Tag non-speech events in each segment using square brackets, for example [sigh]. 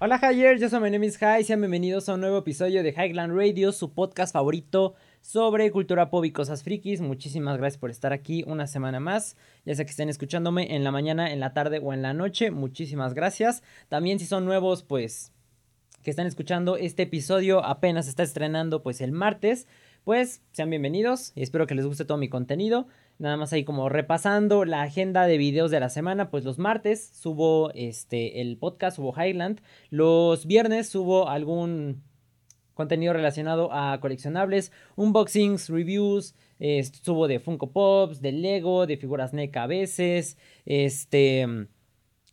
Hola Hyers, yo soy mi name is High, sean bienvenidos a un nuevo episodio de Highland Radio, su podcast favorito sobre cultura pop y cosas frikis. Muchísimas gracias por estar aquí una semana más, ya sea que estén escuchándome en la mañana, en la tarde o en la noche, muchísimas gracias. También si son nuevos, pues que están escuchando este episodio apenas está estrenando pues el martes, pues sean bienvenidos y espero que les guste todo mi contenido. Nada más ahí como repasando la agenda de videos de la semana, pues los martes subo este el podcast, subo Highland, los viernes subo algún contenido relacionado a coleccionables, unboxings, reviews, subo de Funko Pops, de Lego, de figuras NEC a veces, este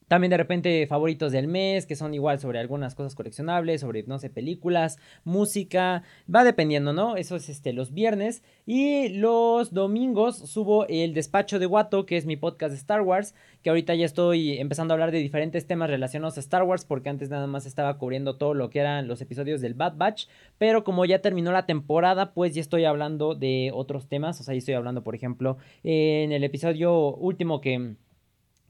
también de repente favoritos del mes, que son igual sobre algunas cosas coleccionables, sobre, no sé, películas, música, va dependiendo, ¿no? Eso es este, los viernes. Y los domingos subo el despacho de Guato, que es mi podcast de Star Wars, que ahorita ya estoy empezando a hablar de diferentes temas relacionados a Star Wars, porque antes nada más estaba cubriendo todo lo que eran los episodios del Bad Batch, pero como ya terminó la temporada, pues ya estoy hablando de otros temas, o sea, ya estoy hablando, por ejemplo, en el episodio último que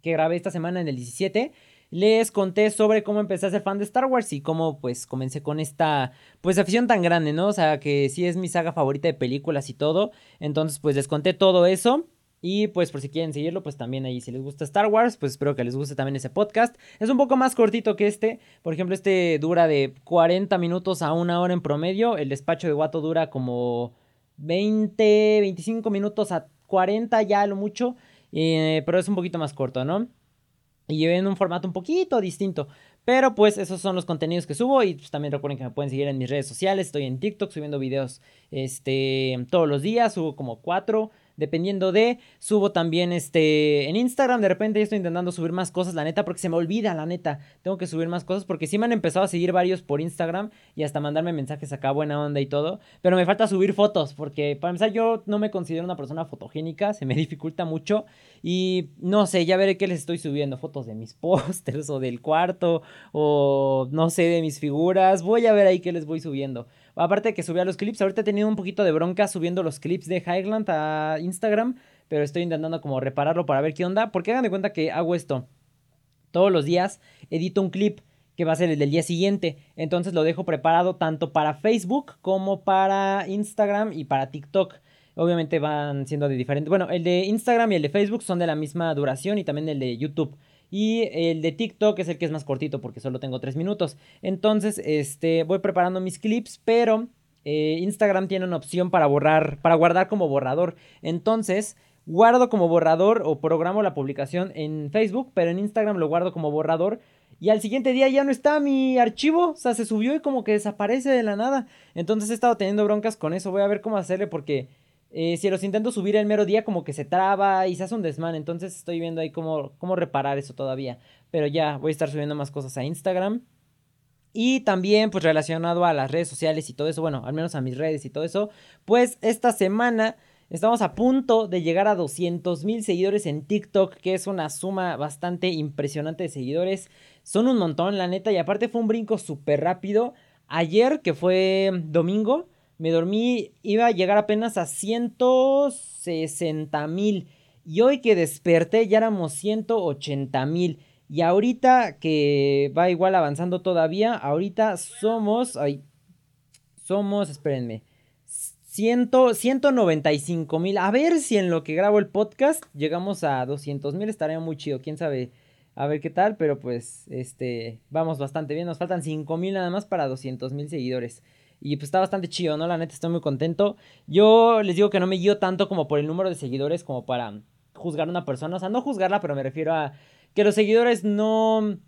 que grabé esta semana en el 17, les conté sobre cómo empecé a ser fan de Star Wars y cómo pues comencé con esta pues afición tan grande, ¿no? O sea, que sí es mi saga favorita de películas y todo. Entonces pues les conté todo eso. Y pues por si quieren seguirlo, pues también ahí si les gusta Star Wars, pues espero que les guste también ese podcast. Es un poco más cortito que este. Por ejemplo, este dura de 40 minutos a una hora en promedio. El despacho de Guato dura como 20, 25 minutos a 40 ya lo mucho. Eh, pero es un poquito más corto, ¿no? Y en un formato un poquito distinto. Pero pues esos son los contenidos que subo y pues también recuerden que me pueden seguir en mis redes sociales. Estoy en TikTok subiendo videos este, todos los días, subo como cuatro dependiendo de. Subo también este en Instagram, de repente estoy intentando subir más cosas, la neta, porque se me olvida, la neta. Tengo que subir más cosas porque sí me han empezado a seguir varios por Instagram y hasta mandarme mensajes acá buena onda y todo, pero me falta subir fotos porque para empezar yo no me considero una persona fotogénica, se me [laughs] dificulta mucho y no sé, ya veré qué les estoy subiendo, fotos de mis [laughs] pósters o del cuarto o no sé, de mis figuras. Voy a ver ahí qué les voy subiendo. Aparte de que subía los clips, ahorita he tenido un poquito de bronca subiendo los clips de Highland a Instagram, pero estoy intentando como repararlo para ver qué onda, porque hagan de cuenta que hago esto. Todos los días edito un clip que va a ser el del día siguiente, entonces lo dejo preparado tanto para Facebook como para Instagram y para TikTok. Obviamente van siendo de diferente. Bueno, el de Instagram y el de Facebook son de la misma duración y también el de YouTube. Y el de TikTok es el que es más cortito porque solo tengo 3 minutos. Entonces, este, voy preparando mis clips, pero eh, Instagram tiene una opción para borrar, para guardar como borrador. Entonces, guardo como borrador o programo la publicación en Facebook, pero en Instagram lo guardo como borrador. Y al siguiente día ya no está mi archivo, o sea, se subió y como que desaparece de la nada. Entonces he estado teniendo broncas con eso, voy a ver cómo hacerle porque eh, si los intento subir el mero día, como que se traba y se hace un desmán. Entonces estoy viendo ahí cómo, cómo reparar eso todavía. Pero ya voy a estar subiendo más cosas a Instagram. Y también, pues relacionado a las redes sociales y todo eso, bueno, al menos a mis redes y todo eso, pues esta semana estamos a punto de llegar a 200 mil seguidores en TikTok, que es una suma bastante impresionante de seguidores. Son un montón, la neta, y aparte fue un brinco súper rápido. Ayer, que fue domingo, me dormí, iba a llegar apenas a 160 mil. Y hoy que desperté ya éramos 180 mil. Y ahorita que va igual avanzando todavía, ahorita somos, ay, somos, espérenme, 100, 195 mil. A ver si en lo que grabo el podcast llegamos a 200 mil, estaría muy chido, quién sabe. A ver qué tal, pero pues, este, vamos bastante bien. Nos faltan 5 mil nada más para 200 mil seguidores. Y pues está bastante chido, ¿no? La neta estoy muy contento. Yo les digo que no me guío tanto como por el número de seguidores como para juzgar a una persona. O sea, no juzgarla, pero me refiero a que los seguidores no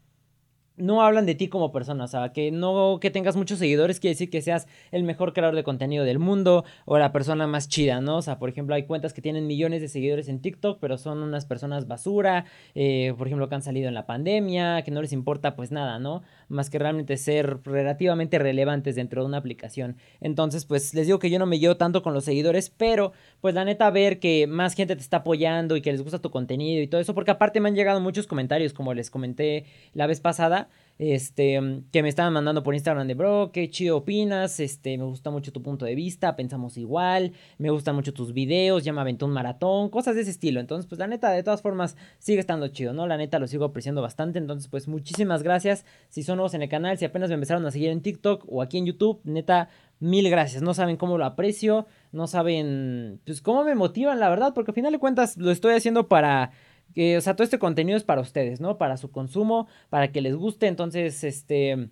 no hablan de ti como persona, o sea, que no que tengas muchos seguidores quiere decir que seas el mejor creador de contenido del mundo o la persona más chida, ¿no? O sea, por ejemplo, hay cuentas que tienen millones de seguidores en TikTok, pero son unas personas basura, eh, por ejemplo, que han salido en la pandemia, que no les importa pues nada, ¿no? Más que realmente ser relativamente relevantes dentro de una aplicación. Entonces, pues les digo que yo no me llevo tanto con los seguidores, pero pues la neta ver que más gente te está apoyando y que les gusta tu contenido y todo eso, porque aparte me han llegado muchos comentarios, como les comenté la vez pasada, este, que me estaban mandando por Instagram de, bro, qué chido opinas, este, me gusta mucho tu punto de vista, pensamos igual, me gustan mucho tus videos, ya me aventó un maratón, cosas de ese estilo. Entonces, pues la neta, de todas formas, sigue estando chido, ¿no? La neta lo sigo apreciando bastante. Entonces, pues muchísimas gracias. Si son nuevos en el canal, si apenas me empezaron a seguir en TikTok o aquí en YouTube, neta, mil gracias. No saben cómo lo aprecio, no saben, pues cómo me motivan, la verdad, porque al final de cuentas lo estoy haciendo para que, o sea, todo este contenido es para ustedes, ¿no? Para su consumo, para que les guste, entonces, este...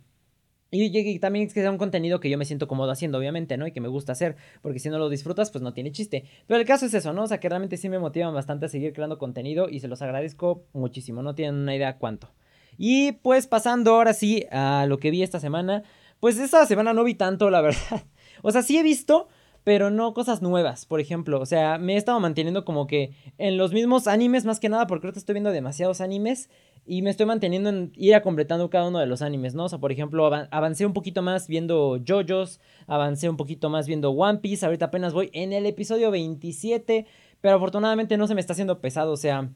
Y, también es que sea un contenido que yo me siento cómodo haciendo, obviamente, ¿no? Y que me gusta hacer, porque si no lo disfrutas, pues no tiene chiste. Pero el caso es eso, ¿no? O sea, que realmente sí me motivan bastante a seguir creando contenido y se los agradezco muchísimo, no tienen una idea cuánto. Y pues pasando ahora sí a lo que vi esta semana, pues esta semana no vi tanto, la [laughs] verdad. O sea, sí he visto, pero no cosas nuevas, por ejemplo. O sea, me he estado manteniendo como que en los mismos animes, más que nada, porque ahorita estoy viendo demasiados animes y me estoy manteniendo en ir a completando cada uno de los animes, ¿no? O sea, por ejemplo, avancé un poquito más viendo JoJo's, avancé un poquito más viendo One Piece, ahorita apenas voy en el episodio 27, pero afortunadamente no se me está haciendo pesado, o sea,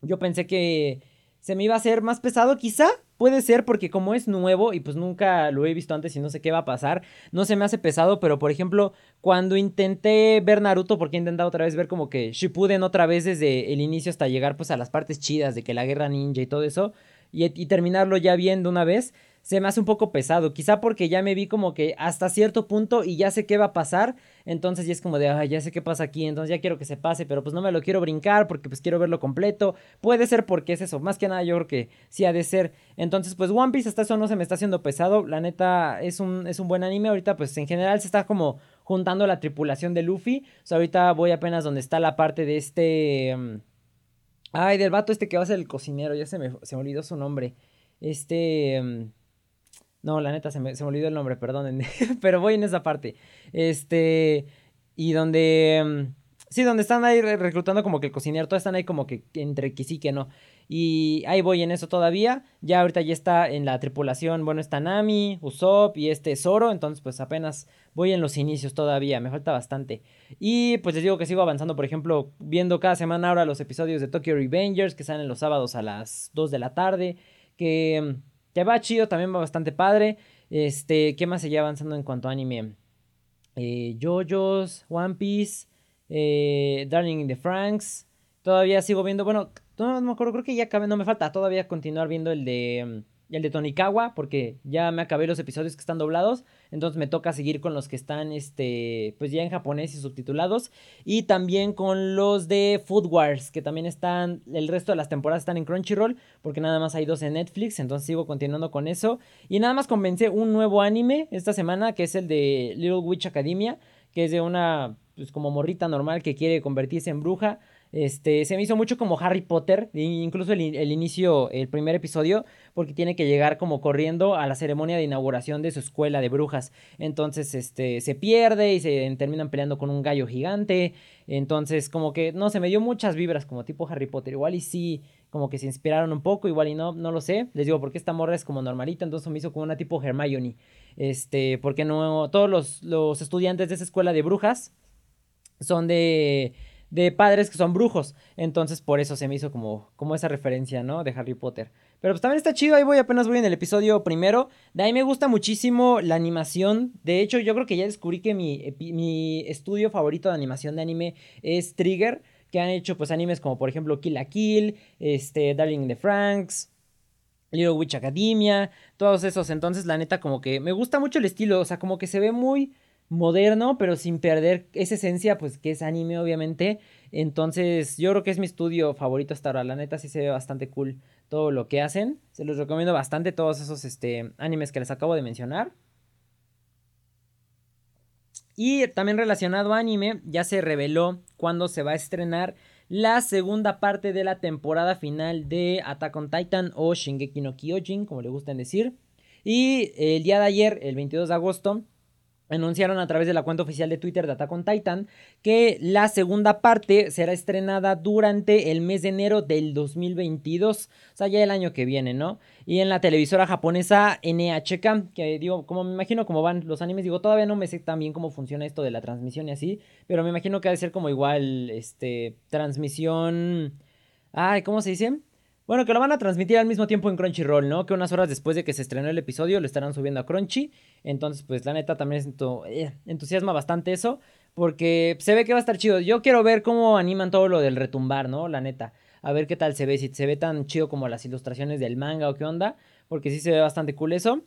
yo pensé que se me iba a hacer más pesado, quizá, Puede ser porque como es nuevo y pues nunca lo he visto antes y no sé qué va a pasar, no se me hace pesado, pero por ejemplo, cuando intenté ver Naruto, porque he intentado otra vez ver como que Shippuden otra vez desde el inicio hasta llegar pues a las partes chidas de que la guerra ninja y todo eso, y, y terminarlo ya viendo una vez, se me hace un poco pesado. Quizá porque ya me vi como que hasta cierto punto y ya sé qué va a pasar. Entonces ya es como de, ay, ya sé qué pasa aquí. Entonces ya quiero que se pase, pero pues no me lo quiero brincar porque pues quiero verlo completo. Puede ser porque es eso. Más que nada yo creo que sí ha de ser. Entonces pues One Piece hasta eso no se me está haciendo pesado. La neta es un, es un buen anime. Ahorita pues en general se está como juntando la tripulación de Luffy. O sea, ahorita voy apenas donde está la parte de este... Mm, ay, del vato este que va a ser el cocinero. Ya se me, se me olvidó su nombre. Este... Mm, no, la neta, se me, se me olvidó el nombre, perdónenme. [laughs] Pero voy en esa parte. Este. Y donde. Mm, sí, donde están ahí reclutando como que el cocinero, todos están ahí como que entre que sí que no. Y ahí voy en eso todavía. Ya ahorita ya está en la tripulación, bueno, está Nami, Usopp y este Zoro. Entonces, pues apenas voy en los inicios todavía, me falta bastante. Y pues les digo que sigo avanzando, por ejemplo, viendo cada semana ahora los episodios de Tokyo Revengers que salen los sábados a las 2 de la tarde. Que mm, que va chido, también va bastante padre. Este, ¿qué más seguía avanzando en cuanto a anime? Eh, JoJo's, One Piece, eh, Darling in the Franks. Todavía sigo viendo, bueno, no, no me acuerdo, creo que ya acabé, no me falta todavía continuar viendo el de el de Tonikawa, porque ya me acabé los episodios que están doblados, entonces me toca seguir con los que están, este, pues ya en japonés y subtitulados, y también con los de Food Wars, que también están, el resto de las temporadas están en Crunchyroll, porque nada más hay dos en Netflix, entonces sigo continuando con eso, y nada más comencé un nuevo anime esta semana, que es el de Little Witch Academia, que es de una, pues como morrita normal que quiere convertirse en bruja, este, se me hizo mucho como Harry Potter, incluso el, inicio, el primer episodio, porque tiene que llegar como corriendo a la ceremonia de inauguración de su escuela de brujas. Entonces, este, se pierde y se terminan peleando con un gallo gigante. Entonces, como que, no, se me dio muchas vibras como tipo Harry Potter. Igual y sí, como que se inspiraron un poco, igual y no, no lo sé. Les digo, porque esta morra es como normalita, entonces me hizo como una tipo Hermione. Este, porque no, todos los, los estudiantes de esa escuela de brujas son de de padres que son brujos. Entonces, por eso se me hizo como, como esa referencia, ¿no? De Harry Potter. Pero pues también está chido, ahí voy, apenas voy en el episodio primero. De ahí me gusta muchísimo la animación. De hecho, yo creo que ya descubrí que mi, mi estudio favorito de animación de anime es Trigger. Que han hecho pues animes como por ejemplo Kill la Kill, este, Darling the Franks, Little Witch Academia, todos esos. Entonces, la neta, como que me gusta mucho el estilo. O sea, como que se ve muy moderno, pero sin perder esa esencia, pues que es anime, obviamente. Entonces, yo creo que es mi estudio favorito hasta ahora. La neta sí se ve bastante cool todo lo que hacen. Se los recomiendo bastante todos esos este, animes que les acabo de mencionar. Y también relacionado a anime, ya se reveló cuándo se va a estrenar la segunda parte de la temporada final de Attack on Titan o Shingeki no Kyojin, como le gustan decir. Y el día de ayer, el 22 de agosto, anunciaron a través de la cuenta oficial de Twitter de Attack Titan que la segunda parte será estrenada durante el mes de enero del 2022, o sea, ya el año que viene, ¿no? Y en la televisora japonesa NHK, que digo, como me imagino cómo van los animes, digo, todavía no me sé tan bien cómo funciona esto de la transmisión y así, pero me imagino que ha de ser como igual, este, transmisión, ay, ¿cómo se dice? Bueno, que lo van a transmitir al mismo tiempo en Crunchyroll, ¿no? Que unas horas después de que se estrenó el episodio lo estarán subiendo a Crunchy. Entonces, pues la neta también eh, entusiasma bastante eso. Porque se ve que va a estar chido. Yo quiero ver cómo animan todo lo del retumbar, ¿no? La neta. A ver qué tal se ve. Si se ve tan chido como las ilustraciones del manga o qué onda. Porque sí se ve bastante cool eso.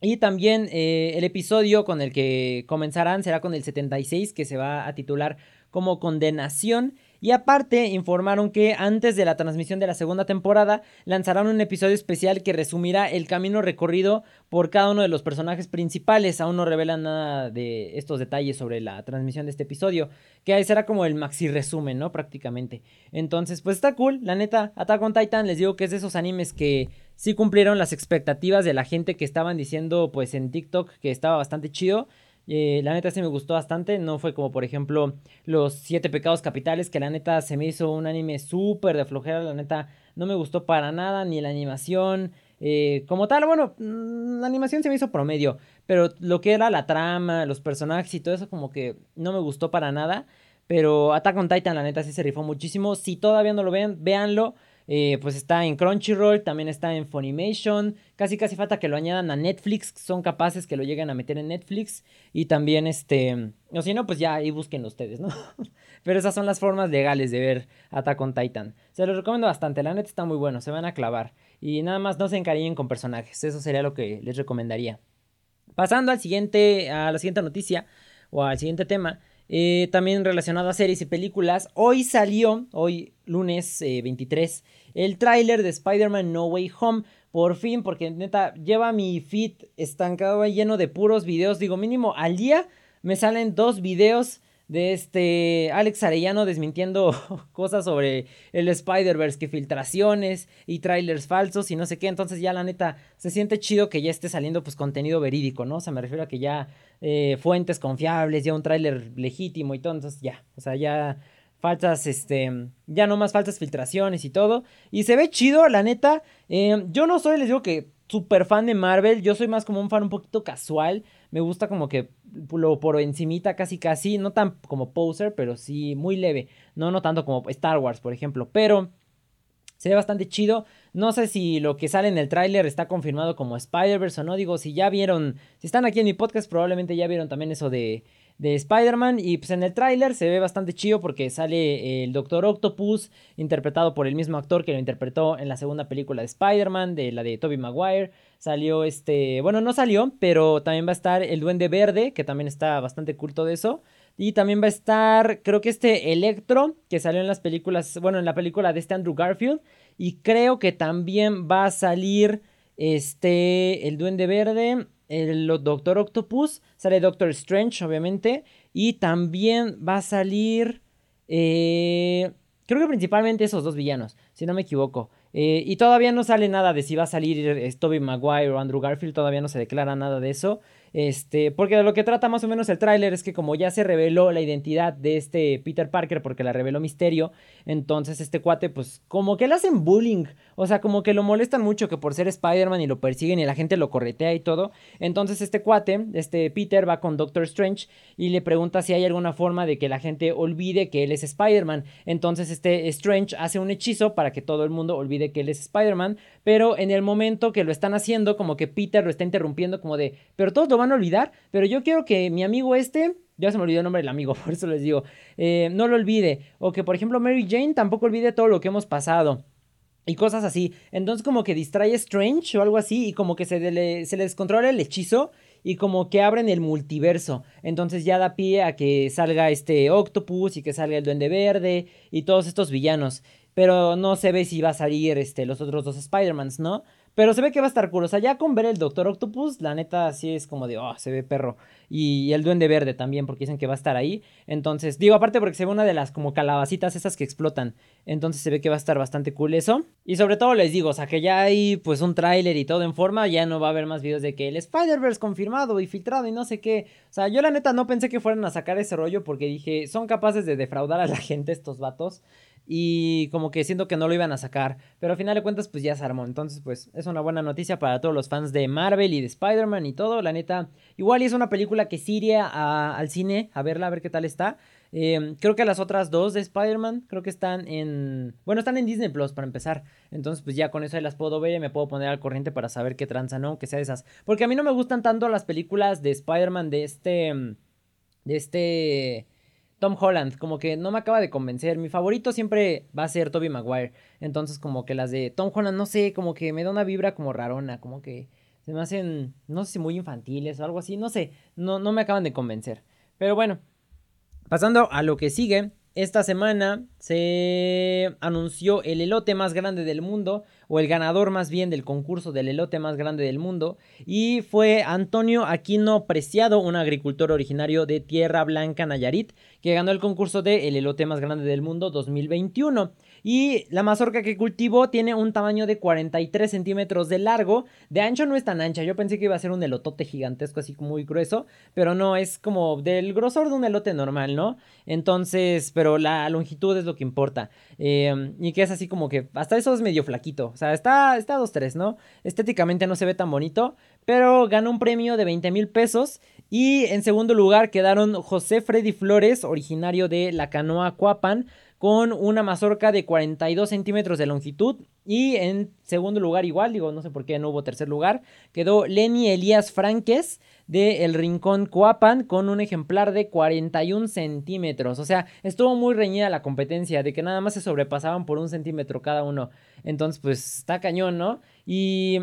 Y también eh, el episodio con el que comenzarán será con el 76, que se va a titular como Condenación. Y aparte informaron que antes de la transmisión de la segunda temporada lanzarán un episodio especial que resumirá el camino recorrido por cada uno de los personajes principales. Aún no revelan nada de estos detalles sobre la transmisión de este episodio, que será como el maxi resumen, ¿no? Prácticamente. Entonces, pues está cool, la neta, Attack on Titan les digo que es de esos animes que sí cumplieron las expectativas de la gente que estaban diciendo pues en TikTok que estaba bastante chido. Eh, la neta sí me gustó bastante. No fue como, por ejemplo, Los Siete Pecados Capitales, que la neta se me hizo un anime súper de flojera. La neta no me gustó para nada, ni la animación. Eh, como tal, bueno, mm, la animación se me hizo promedio. Pero lo que era la trama, los personajes y todo eso, como que no me gustó para nada. Pero Attack on Titan, la neta, sí se rifó muchísimo. Si todavía no lo ven, véanlo. Eh, pues está en Crunchyroll, también está en Funimation. Casi casi falta que lo añadan a Netflix. Son capaces que lo lleguen a meter en Netflix. Y también este. O si no, pues ya ahí busquen ustedes, ¿no? [laughs] Pero esas son las formas legales de ver Attack on Titan. Se los recomiendo bastante. La neta está muy bueno. Se van a clavar. Y nada más no se encariñen con personajes. Eso sería lo que les recomendaría. Pasando al siguiente. a la siguiente noticia. O al siguiente tema. Eh, también relacionado a series y películas. Hoy salió, hoy lunes 23, eh, el tráiler de Spider-Man No Way Home. Por fin, porque neta, lleva mi feed estancado lleno de puros videos. Digo, mínimo al día me salen dos videos de este Alex Arellano desmintiendo [laughs] cosas sobre el Spider-Verse, que filtraciones y trailers falsos y no sé qué. Entonces ya la neta se siente chido que ya esté saliendo pues contenido verídico, ¿no? O sea, me refiero a que ya eh, fuentes confiables, ya un tráiler legítimo y todo. Entonces ya, o sea, ya faltas, este, ya no más faltas filtraciones y todo. Y se ve chido, la neta. Eh, yo no soy, les digo que súper fan de Marvel, yo soy más como un fan un poquito casual. Me gusta como que lo por encimita casi casi, no tan como poser, pero sí muy leve. No, no tanto como Star Wars, por ejemplo, pero se ve bastante chido. No sé si lo que sale en el tráiler está confirmado como Spider-Verse o no. Digo, si ya vieron, si están aquí en mi podcast, probablemente ya vieron también eso de, de Spider-Man. Y pues en el tráiler se ve bastante chido porque sale el Doctor Octopus, interpretado por el mismo actor que lo interpretó en la segunda película de Spider-Man, de la de Tobey Maguire. Salió este, bueno, no salió, pero también va a estar el Duende Verde, que también está bastante culto de eso. Y también va a estar, creo que este Electro, que salió en las películas, bueno, en la película de este Andrew Garfield. Y creo que también va a salir este, el Duende Verde, el Doctor Octopus, sale Doctor Strange, obviamente. Y también va a salir, eh, creo que principalmente esos dos villanos, si no me equivoco. Eh, y todavía no sale nada de si va a salir Tobey Maguire o Andrew Garfield, todavía no se declara nada de eso. Este, porque de lo que trata más o menos el tráiler es que como ya se reveló la identidad de este Peter Parker porque la reveló Misterio, entonces este cuate pues como que le hacen bullying, o sea, como que lo molestan mucho que por ser Spider-Man y lo persiguen y la gente lo corretea y todo. Entonces este cuate, este Peter va con Doctor Strange y le pregunta si hay alguna forma de que la gente olvide que él es Spider-Man. Entonces este Strange hace un hechizo para que todo el mundo olvide que él es Spider-Man, pero en el momento que lo están haciendo como que Peter lo está interrumpiendo como de, pero todos lo van a olvidar, pero yo quiero que mi amigo este, ya se me olvidó el nombre del amigo, [laughs] por eso les digo, eh, no lo olvide. O que por ejemplo Mary Jane tampoco olvide todo lo que hemos pasado. Y cosas así. Entonces como que distrae Strange o algo así y como que se, le, se le descontrola el hechizo y como que abren el multiverso. Entonces ya da pie a que salga este Octopus y que salga el Duende Verde y todos estos villanos. Pero no se ve si va a salir este, los otros dos Spider-Mans, ¿no? Pero se ve que va a estar cool. O sea, ya con ver el Doctor Octopus, la neta sí es como de, oh, se ve perro. Y, el Duende Verde también, porque dicen que va a estar ahí. Entonces, digo, aparte porque se ve una de las como calabacitas esas que explotan. Entonces se ve que va a estar bastante cool eso. Y sobre todo les digo, o sea, que ya hay pues un tráiler y todo en forma. Ya no va a haber más videos de que el Spider-Verse confirmado y filtrado y no sé qué. O sea, yo la neta no pensé que fueran a sacar ese rollo porque dije, son capaces de defraudar a la [laughs] gente estos vatos. Y como que siento que no lo iban a sacar, pero al final de cuentas pues ya se armó, entonces pues es una buena noticia para todos los fans de Marvel y de Spider-Man y todo, la neta, igual es una película que sí iría al cine a verla, a ver qué tal está. Em, creo que las otras dos de Spider-Man, creo que están en. Bueno, están en Disney Plus para empezar. Entonces, pues ya con eso ahí las puedo ver y me puedo poner al corriente para saber qué tranza, ¿no? Que sea de esas. Porque a mí no me gustan tanto las películas de Spider-Man de este. De este. Tom Holland, como que no me acaba de convencer. Mi favorito siempre va a ser Tobey Maguire. Entonces, como que las de Tom Holland, no sé, como que me da una vibra como rarona, como que se me hacen, no sé si muy infantiles o algo así, no sé, no, no me acaban de convencer. Pero bueno, pasando a lo que sigue, esta semana se anunció el elote más grande del mundo, o el ganador más bien del concurso del elote más grande del mundo, y fue Antonio Aquino Preciado, un agricultor originario de Tierra Blanca, Nayarit, que ganó el concurso de el elote más grande del mundo 2021. Y la mazorca que cultivó tiene un tamaño de 43 centímetros de largo. De ancho no es tan ancha. Yo pensé que iba a ser un elotote gigantesco, así muy grueso. Pero no, es como del grosor de un elote normal, ¿no? Entonces, pero la longitud es lo que importa. Em, y que es así como que hasta eso es medio flaquito. O sea, está, está 2-3, ¿no? Estéticamente no se ve tan bonito. Pero ganó un premio de 20 mil pesos. Y en segundo lugar quedaron José Freddy Flores, originario de La Canoa Cuapan con una mazorca de 42 centímetros de longitud. Y en segundo lugar, igual, digo, no sé por qué no hubo tercer lugar, quedó Lenny Elías Franques de El Rincón Coapan con un ejemplar de 41 centímetros. O sea, estuvo muy reñida la competencia, de que nada más se sobrepasaban por un centímetro cada uno. Entonces, pues está cañón, ¿no? Y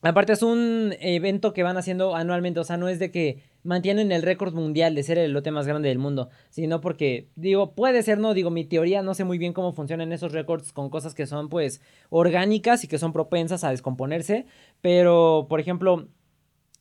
aparte es un evento que van haciendo anualmente, o sea, no es de que mantienen el récord mundial de ser el lote más grande del mundo, sino porque, digo, puede ser, no, digo, mi teoría, no sé muy bien cómo funcionan esos récords con cosas que son, pues, orgánicas y que son propensas a descomponerse, pero, por ejemplo,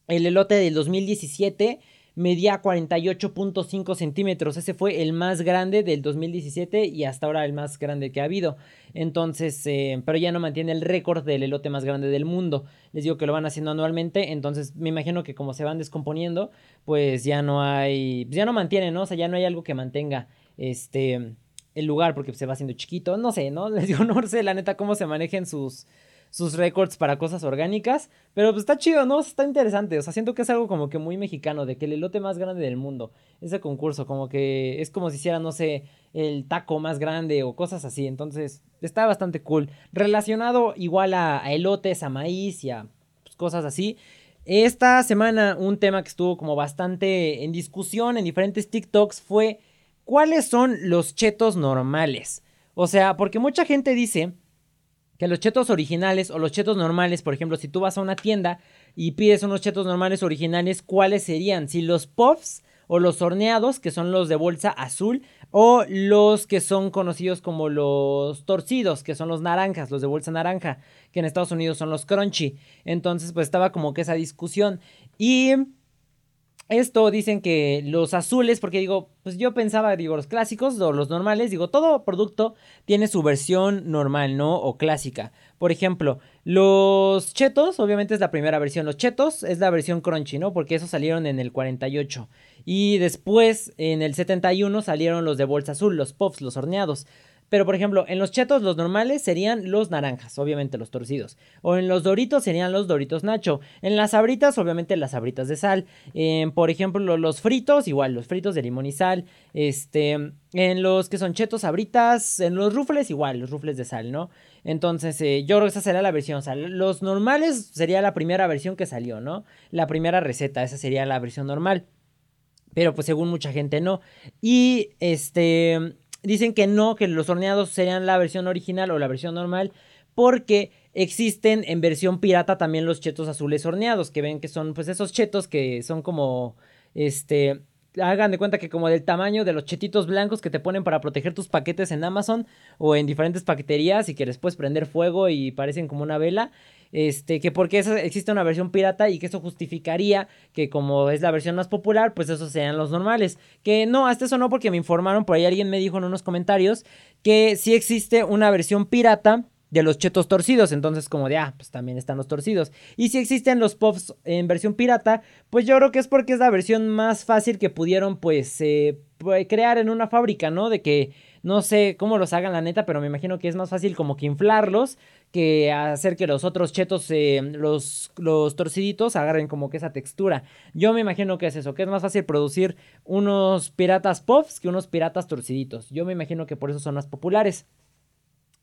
el elote del 2017 medía 48.5 centímetros. Ese fue el más grande del 2017 y hasta ahora el más grande que ha habido. Entonces, eh, pero ya no mantiene el récord del elote más grande del mundo. Les digo que lo van haciendo anualmente, entonces me imagino que como se van descomponiendo, pues ya no hay, ya no mantiene, ¿no? O sea, ya no hay algo que mantenga este el lugar porque se va haciendo chiquito, no sé, ¿no? [laughs] Les digo, no sé la neta cómo se manejen sus sus récords para cosas orgánicas. Pero pues está chido, ¿no? Está interesante. O sea, siento que es algo como que muy mexicano, de que el elote más grande del mundo. Ese concurso, como que es como si hiciera, no sé, el taco más grande o cosas así. Entonces, está bastante cool. Relacionado igual a, elotes, a maíz y a pues, cosas así. Esta semana un tema que estuvo como bastante en discusión en diferentes TikToks fue cuáles son los chetos normales. O sea, porque mucha gente dice que los chetos originales o los chetos normales, por ejemplo, si tú vas a una tienda y pides unos chetos normales originales, ¿cuáles serían? Si los puffs o los horneados, que son los de bolsa azul, o los que son conocidos como los torcidos, que son los naranjas, los de bolsa naranja, que en Estados Unidos son los crunchy. Entonces, pues estaba como que esa discusión. Y esto dicen que los azules, porque digo, pues yo pensaba, digo, los clásicos o los normales, digo, todo producto tiene su versión normal, ¿no? O clásica. Por ejemplo, los chetos, obviamente es la primera versión. Los chetos es la versión crunchy, ¿no? Porque esos salieron en el 48. Y después, en el 71, salieron los de bolsa azul, los puffs, los horneados. Pero, por ejemplo, en los chetos los normales serían los naranjas, obviamente los torcidos. O en los doritos serían los doritos nacho. En las sabritas, obviamente las sabritas de sal. por ejemplo, los fritos, igual, los fritos de limón y sal. Este, en los que son chetos sabritas, en los rufles, igual, los rufles de sal, ¿no? Entonces, eh, yo creo que esa sería la versión. O sea, los normales sería la primera versión que salió, ¿no? La primera receta, esa sería la versión normal. Pero pues según mucha gente no. Y este dicen que no, que los horneados serían la versión original o la versión normal, porque existen en versión pirata también los chetos azules horneados, que ven que son pues esos chetos que son como, este, hagan de cuenta que como del tamaño de los chetitos blancos que te ponen para proteger tus paquetes en Amazon o en diferentes paqueterías y que les puedes prender fuego y parecen como una vela. Este, que porque esa, existe una versión pirata y que eso justificaría que como es la versión más popular, pues esos sean los normales. Que no, hasta eso no, porque me informaron, por ahí alguien me dijo en unos comentarios que sí existe una versión pirata de los chetos torcidos. Entonces, como de, ah, pues también están los torcidos. Y si existen los puffs en versión pirata, pues yo creo que es porque es la versión más fácil que pudieron, pues, eh, pues, crear en una fábrica, ¿no? De que No sé cómo los hagan la neta, pero me imagino que es más fácil como que inflarlos que hacer que los otros chetos, eh, los, los torciditos, agarren como que esa textura. Yo me imagino que es eso, que es más fácil producir unos piratas puffs que unos piratas torciditos. Yo me imagino que por eso son más populares.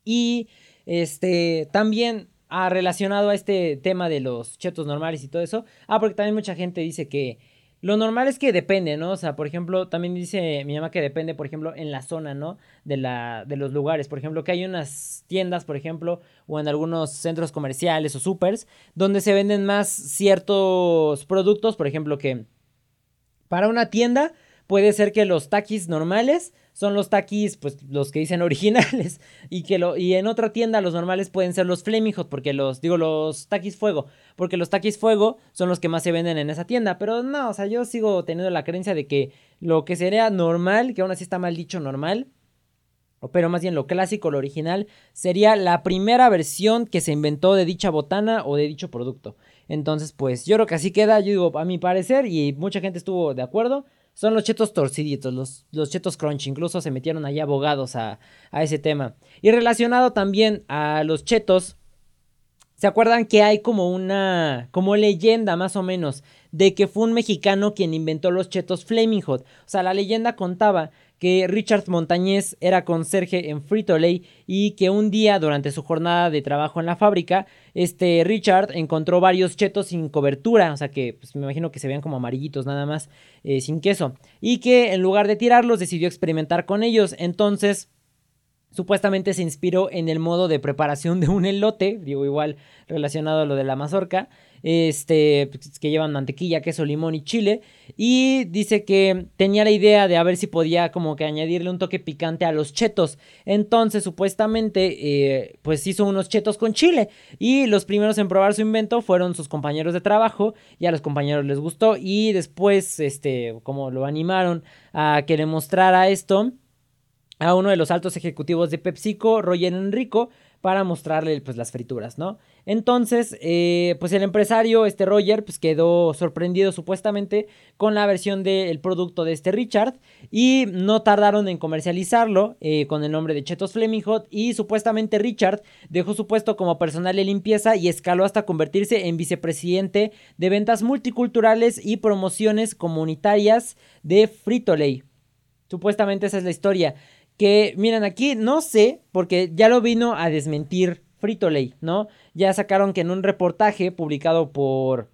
Y este también ha relacionado a este tema de los chetos normales y todo eso. Ah, porque también mucha gente dice que lo normal es que depende, ¿no? O sea, por ejemplo, también dice mi mamá que depende, por ejemplo, en la zona, ¿no? De, la, de los lugares. Por ejemplo, que hay unas tiendas, por ejemplo, o en algunos centros comerciales o supers, donde se venden más ciertos productos, por ejemplo, que para una tienda puede ser que los taquis normales son los taquis, pues los que dicen [laughs] originales. Y que lo, y en otra tienda los normales pueden ser los Flaming Hot, porque los, digo, los taquis fuego. Porque los taquis fuego son los que más se venden en esa tienda. Pero no, o sea, yo sigo teniendo la creencia de que lo que sería normal, que aún así está mal dicho normal, pero más bien lo clásico, lo original, sería la primera versión que se inventó de dicha botana o de dicho producto. Entonces, pues yo creo que así queda, yo digo, a mi parecer, y mucha gente estuvo de acuerdo, son los chetos torciditos, los, los chetos crunch. Incluso se metieron ahí abogados a, a ese tema. Y relacionado también a los chetos, ¿se acuerdan que hay como una, como leyenda más o menos, de que fue un mexicano quien inventó los chetos Flaming Hot? O sea, la leyenda contaba que Richard Montañez era conserje en Frito-Lay y que un día durante su jornada de trabajo en la fábrica, este Richard encontró varios chetos sin cobertura, o sea que pues, me imagino que se veían como amarillitos nada más, eh, sin queso, y que en lugar de tirarlos decidió experimentar con ellos, entonces supuestamente se inspiró en el modo de preparación de un elote, digo igual relacionado a lo de la mazorca, este, pues, que llevan mantequilla, queso, limón y chile. Y dice que tenía la idea de a ver si podía como que añadirle un toque picante a los chetos. Entonces, supuestamente, eh, pues hizo unos chetos con chile. Y los primeros en probar su invento fueron sus compañeros de trabajo. Y a los compañeros les gustó. Y después, este, como lo animaron a que le mostrara esto a uno de los altos ejecutivos de PepsiCo, Roger Enrico, para mostrarle pues las frituras, ¿no? Entonces, eh, pues el empresario, este Roger, pues quedó sorprendido supuestamente con la versión del producto de este Richard y no tardaron en comercializarlo eh, con el nombre de Chetos Fleming Hot y supuestamente Richard dejó su puesto como personal de limpieza y escaló hasta convertirse en vicepresidente de ventas multiculturales y promociones comunitarias de Frito-Lay. Supuestamente esa es la historia. Que miren aquí, no sé, porque ya lo vino a desmentir Frito-Lay, ¿no? Ya sacaron que en un reportaje publicado por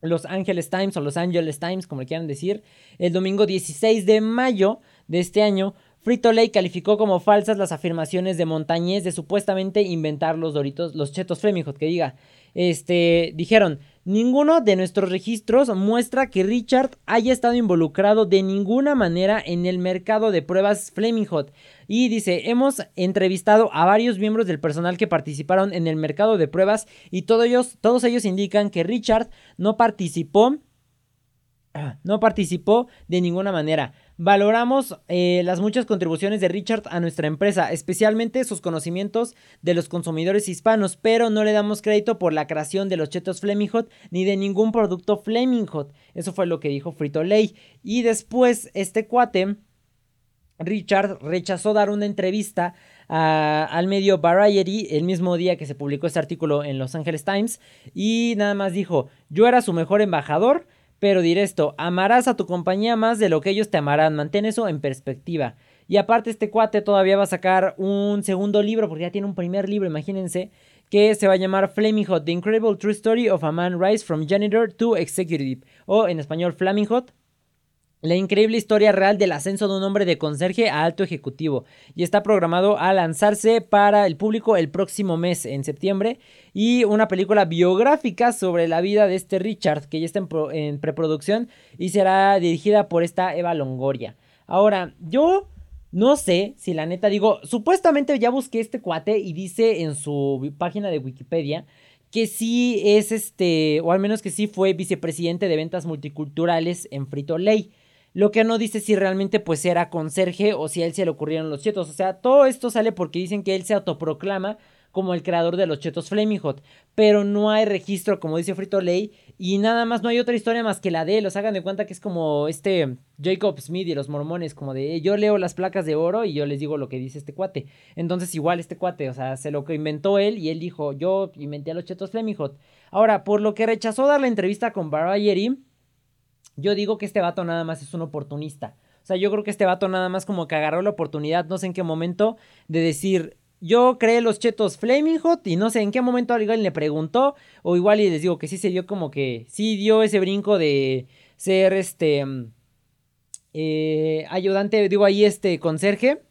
Los Angeles Times o Los Angeles Times, como le quieran decir, el domingo 16 de mayo de este año, Frito-Lay calificó como falsas las afirmaciones de Montañez de supuestamente inventar los Doritos, los chetos Fleming que diga, este, dijeron, ninguno de nuestros registros muestra que Richard haya estado involucrado de ninguna manera en el mercado de pruebas Flaming Hot. Y dice, hemos entrevistado a varios miembros del personal que participaron en el mercado de pruebas y todos ellos, todos ellos indican que Richard no participó, [clears throat] no participó de ninguna manera. Valoramos eh, las muchas contribuciones de Richard a nuestra empresa, especialmente sus conocimientos de los consumidores hispanos, pero no le damos crédito por la creación de los chetos Fleming Hot ni de ningún producto Fleming Hot. Eso fue lo que dijo Frito Lay. Y después este cuate, Richard, rechazó dar una entrevista al medio Variety el mismo día que se publicó este artículo en Los Angeles Times y nada más dijo, yo era su mejor embajador pero diré esto, amarás a tu compañía más de lo que ellos te amarán, mantén eso en perspectiva. Y aparte este cuate todavía va a sacar un segundo libro, porque ya tiene un primer libro, imagínense, que se va a llamar Flaming Hot, The Incredible True Story of a Man Rise from Janitor to Executive, o en español Flaming Hot, la increíble historia real del ascenso de un hombre de conserje a alto ejecutivo y está programado a lanzarse para el público el próximo mes, en septiembre, y una película biográfica sobre la vida de este Richard que ya está en, preproducción y será dirigida por esta Eva Longoria. Ahora, yo no sé si la neta digo, supuestamente ya busqué este cuate y dice en su página de Wikipedia que sí es este, o al menos que sí fue vicepresidente de ventas multiculturales en Frito Lay. Lo que no dice si realmente pues era conserje o si a él se le ocurrieron los chetos. O sea, todo esto sale porque dicen que él se autoproclama como el creador de los chetos Flaming Hot, pero no hay registro, como dice Frito Lay, y nada más no hay otra historia más que la de. Los hagan de cuenta que es como este Jacob Smith y los mormones, como de yo leo las placas de oro y yo les digo lo que dice este cuate. Entonces, igual este cuate, o sea, se lo que inventó él y él dijo, yo inventé a los chetos Flaming Hot. Ahora, por lo que rechazó dar la entrevista con Variety, yo digo que este vato nada más es un oportunista. O sea, yo creo que este vato nada más como que agarró la oportunidad, no sé en qué momento, de decir, yo creé los chetos Flaming Hot y no sé en qué momento alguien le preguntó o igual y les digo que sí se dio como que sí dio ese brinco de ser este eh, ayudante, digo ahí este conserje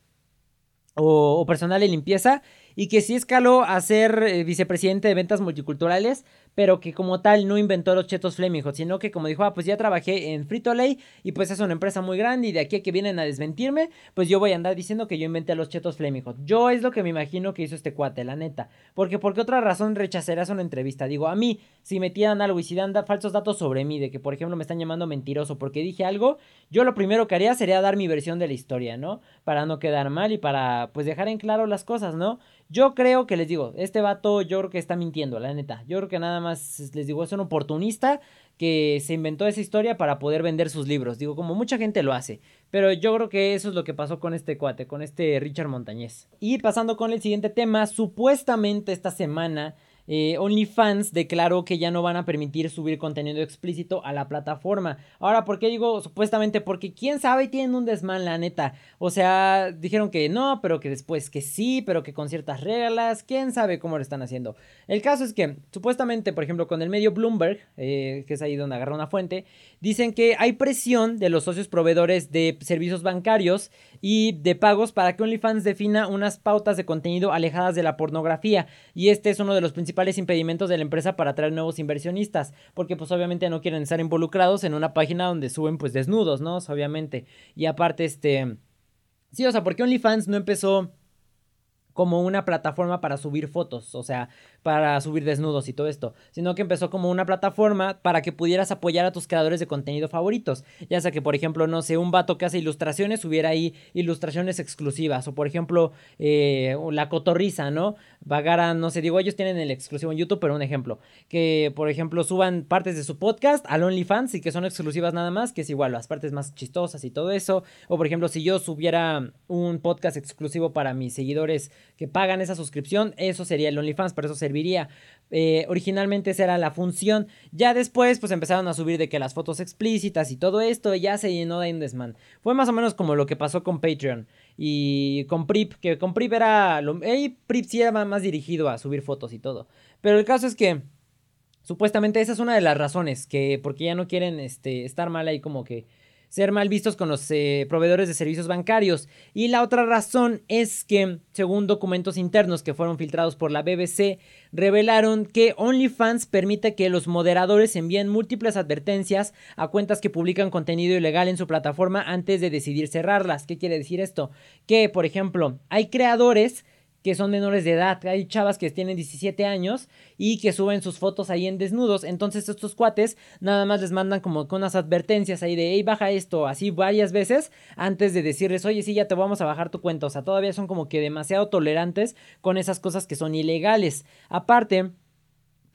o, o personal de limpieza y que sí escaló a ser eh, vicepresidente de ventas multiculturales, pero que como tal no inventó los chetos Flaming sino que como dijo, ah, pues ya trabajé en Frito Lay y pues es una empresa muy grande y de aquí a que vienen a desmentirme, pues yo voy a andar diciendo que yo inventé los chetos Flaming Yo es lo que me imagino que hizo este cuate, la neta. Porque por qué otra razón rechazarías una entrevista. Digo, a mí, si metían algo y si dan falsos datos sobre mí, de que por ejemplo me están llamando mentiroso porque dije algo, yo lo primero que haría sería dar mi versión de la historia, ¿no? Para no quedar mal y para pues dejar en claro las cosas, ¿no? Yo creo que les digo, este vato yo creo que está mintiendo, la neta. Yo creo que nada más les digo, es un oportunista que se inventó esa historia para poder vender sus libros. Digo, como mucha gente lo hace. Pero yo creo que eso es lo que pasó con este cuate, con este Richard Montañez. Y pasando con el siguiente tema, supuestamente esta semana eh, OnlyFans declaró que ya no van a permitir subir contenido explícito a la plataforma. Ahora, ¿por qué digo supuestamente? Porque quién sabe, tienen un desmán, la neta. O sea, dijeron que no, pero que después que sí, pero que con ciertas reglas. Quién sabe cómo lo están haciendo. El caso es que, supuestamente, por ejemplo, con el medio Bloomberg, eh, que es ahí donde agarra una fuente, dicen que hay presión de los socios proveedores de servicios bancarios y de pagos para que OnlyFans defina unas pautas de contenido alejadas de la pornografía. Y este es uno de los principales impedimentos de la empresa para atraer nuevos inversionistas, porque pues obviamente no quieren estar involucrados en una página donde suben pues desnudos, ¿no? Obviamente. Y aparte, este... Sí, o sea, porque OnlyFans no empezó como una plataforma para subir fotos, o sea, para subir desnudos y todo esto, sino que empezó como una plataforma para que pudieras apoyar a tus creadores de contenido favoritos, ya sea que por ejemplo, no sé, un vato que hace ilustraciones hubiera ahí ilustraciones exclusivas, o por ejemplo, eh, la cotorriza, ¿no? Vagara, no sé, digo, ellos tienen el exclusivo en YouTube, pero un ejemplo, que por ejemplo suban partes de su podcast al OnlyFans y que son exclusivas nada más, que es igual, las partes más chistosas y todo eso, o por ejemplo, si yo subiera un podcast exclusivo para mis seguidores, que pagan esa suscripción, eso sería el OnlyFans, por eso serviría. Eh, originalmente esa era la función. Ya después, pues empezaron a subir de que las fotos explícitas y todo esto ya se llenó de Indesman. Fue más o menos como lo que pasó con Patreon y con Prip, que con Prip era. Lo, Prip sí era más dirigido a subir fotos y todo. Pero el caso es que. Supuestamente esa es una de las razones que porque ya no quieren este, estar mal ahí como que ser mal vistos con los eh, proveedores de servicios bancarios. Y la otra razón es que, según documentos internos que fueron filtrados por la BBC, revelaron que OnlyFans permite que los moderadores envíen múltiples advertencias a cuentas que publican contenido ilegal en su plataforma antes de decidir cerrarlas. ¿Qué quiere decir esto? Que, por ejemplo, hay creadores que son menores de edad. Hay chavas que tienen 17 años y que suben sus fotos ahí en desnudos. Entonces estos cuates nada más les mandan como con unas advertencias ahí de, hey, baja esto, así varias veces antes de decirles, oye, sí, ya te vamos a bajar tu cuenta. O sea, todavía son como que demasiado tolerantes con esas cosas que son ilegales. Aparte,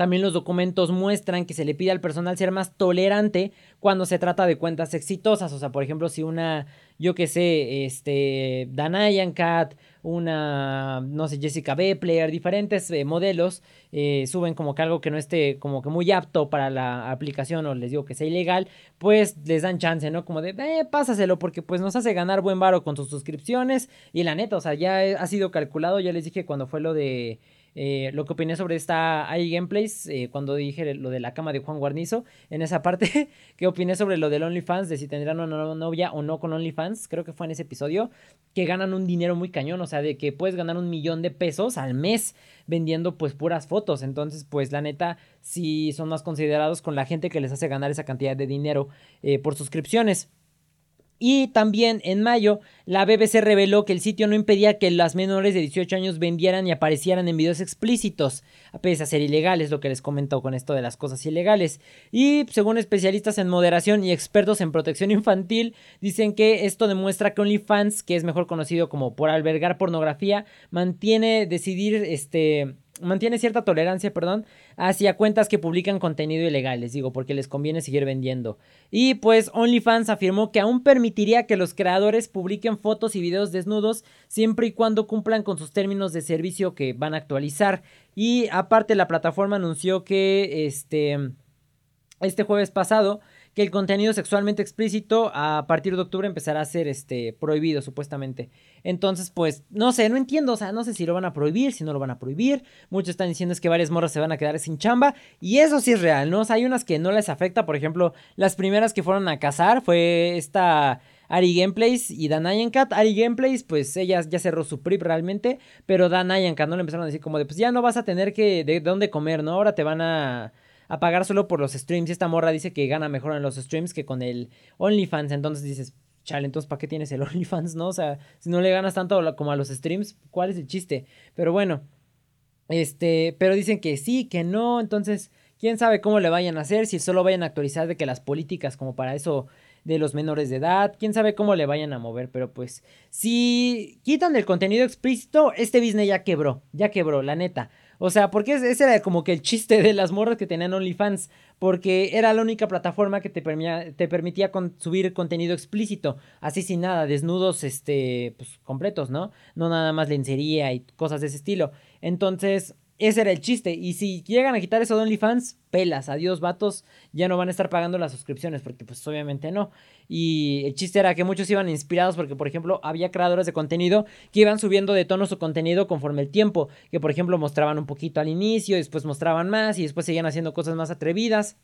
también los documentos muestran que se le pide al personal ser más tolerante cuando se trata de cuentas exitosas. O sea, por ejemplo, si una, yo que sé, este, Danayan Cat, una, no sé, Jessica B. Player, diferentes eh, modelos eh, suben como que algo que no esté como que muy apto para la aplicación o les digo que sea ilegal, pues les dan chance, ¿no? Como de, eh, pásaselo porque pues nos hace ganar buen varo con sus suscripciones y la neta, o sea, ya ha sido calculado, ya les dije cuando fue lo de eh, lo que opiné sobre esta iGameplays, eh, cuando dije lo de la cama de Juan Guarnizo, en esa parte, [laughs] que opiné sobre lo del OnlyFans, de si tendrán una novia o no con OnlyFans, creo que fue en ese episodio, que ganan un dinero muy cañón, o sea, de que puedes ganar un millón de pesos al mes vendiendo pues puras fotos, entonces pues la neta sí son más considerados con la gente que les hace ganar esa cantidad de dinero eh, por suscripciones. Y también en mayo, la BBC reveló que el sitio no impedía que las menores de 18 años vendieran y aparecieran en videos explícitos, a pesar de ser ilegales, lo que les comentó con esto de las cosas ilegales. Y según especialistas en moderación y expertos en protección infantil, dicen que esto demuestra que OnlyFans, que es mejor conocido como por albergar pornografía, mantiene decidir este mantiene cierta tolerancia, perdón, hacia cuentas que publican contenido ilegal, les digo, porque les conviene seguir vendiendo. Y pues OnlyFans afirmó que aún permitiría que los creadores publiquen fotos y videos desnudos siempre y cuando cumplan con sus términos de servicio que van a actualizar. Y aparte la plataforma anunció que este este jueves pasado que el contenido sexualmente explícito a partir de octubre empezará a ser este prohibido supuestamente. Entonces, pues no sé, no entiendo, o sea, no sé si lo van a prohibir, si no lo van a prohibir. Muchos están diciendo es que varias morras se van a quedar sin chamba y eso sí es real, ¿no? O sea, hay unas que no les afecta, por ejemplo, las primeras que fueron a cazar fue esta Ari Gameplays y Dan Cat. Ari Gameplays, pues ella ya cerró su PRIP realmente, pero Dan Cat no le empezaron a decir como de, pues ya no vas a tener que de dónde comer, ¿no? Ahora te van a a pagar solo por los streams. Y esta morra dice que gana mejor en los streams que con el OnlyFans. Entonces dices, chale, entonces ¿para qué tienes el [laughs] OnlyFans? No, o sea, si no le ganas tanto como a los streams, ¿cuál es el chiste? Pero bueno, este, pero dicen que sí, que no. Entonces, quién sabe cómo le vayan a hacer, si solo vayan a actualizar de que las políticas como para eso de los menores de edad, quién sabe cómo le vayan a mover, pero pues si quitan el contenido explícito, este business ya quebró, ya quebró, la neta. O sea, porque ese era como que el chiste de las morras que tenían OnlyFans. Porque era la única plataforma que te, permitía, subir contenido explícito. Así sin nada, desnudos este, pues, completos, ¿no? No nada más lencería y cosas de ese estilo. Entonces, ese era el chiste. Y si llegan a quitar eso de OnlyFans, pelas. Adiós, vatos. Ya no van a estar pagando las suscripciones. Porque, pues, obviamente no. Y el chiste era que muchos iban inspirados. Porque, por ejemplo, había creadores de contenido que iban subiendo de tono su contenido conforme el tiempo. Que, por ejemplo, mostraban un poquito al inicio. Y después mostraban más. Y después seguían haciendo cosas más atrevidas.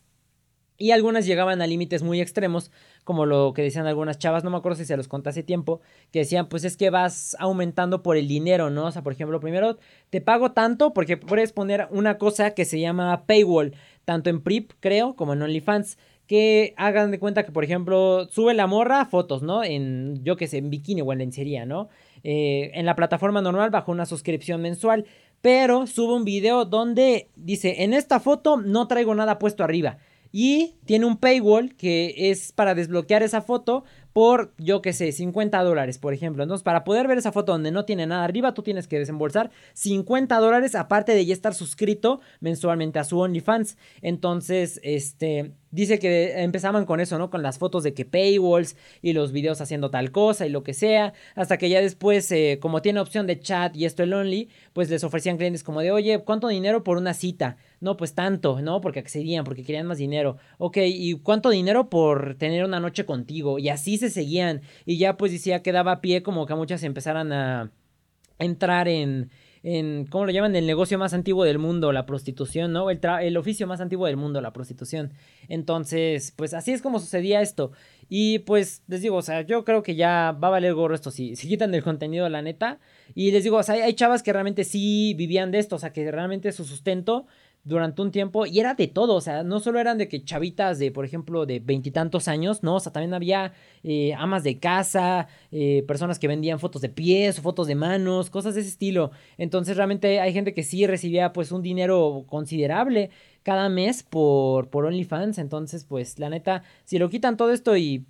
Y algunas llegaban a límites muy extremos, como lo que decían algunas chavas, no me acuerdo si se los conté hace tiempo, que decían, pues es que vas aumentando por el dinero, ¿no? O sea, por ejemplo, primero te pago tanto porque puedes poner una cosa que se llama paywall, tanto en PRIP, creo, como en OnlyFans, que hagan de cuenta que, por ejemplo, sube la morra fotos, ¿no? En, yo qué sé, en bikini o en lencería, ¿no? Eh, en la plataforma normal bajo una suscripción mensual, pero sube un video donde dice, en esta foto no traigo nada puesto arriba y tiene un paywall que es para desbloquear esa foto por, yo qué sé, 50 dólares, por ejemplo. Entonces, para poder ver esa foto donde no tiene nada arriba, tú tienes que desembolsar 50 dólares, aparte de ya estar suscrito mensualmente a su OnlyFans. Entonces, este, dice que empezaban con eso, ¿no? Con las fotos de que paywalls y los videos haciendo tal cosa y lo que sea. Hasta que ya después, eh, como tiene opción de chat y esto el Only, pues les ofrecían clientes como de, oye, ¿cuánto dinero por una cita? No, pues tanto, ¿no? Porque accedían, porque querían más dinero. Ok, ¿y cuánto dinero por tener una noche contigo? Y así se seguían y ya pues decía que daba pie como que muchas empezaran a entrar en, en, ¿cómo lo llaman? El negocio más antiguo del mundo, la prostitución, ¿no? El, el oficio más antiguo del mundo, la prostitución. Entonces, pues así es como sucedía esto. Y pues les digo, o sea, yo creo que ya va a valer gorro esto si, si quitan el contenido, la neta. Y les digo, o sea, hay chavas que realmente sí vivían de esto, o sea, que realmente su sustento durante un tiempo y era de todo, o sea, no solo eran de que chavitas de, por ejemplo, de veintitantos años, no, o sea, también había eh, amas de casa, eh, personas que vendían fotos de pies fotos de manos, cosas de ese estilo. Entonces realmente hay gente que sí recibía pues un dinero considerable cada mes por, por OnlyFans, entonces pues la neta, si lo quitan todo esto y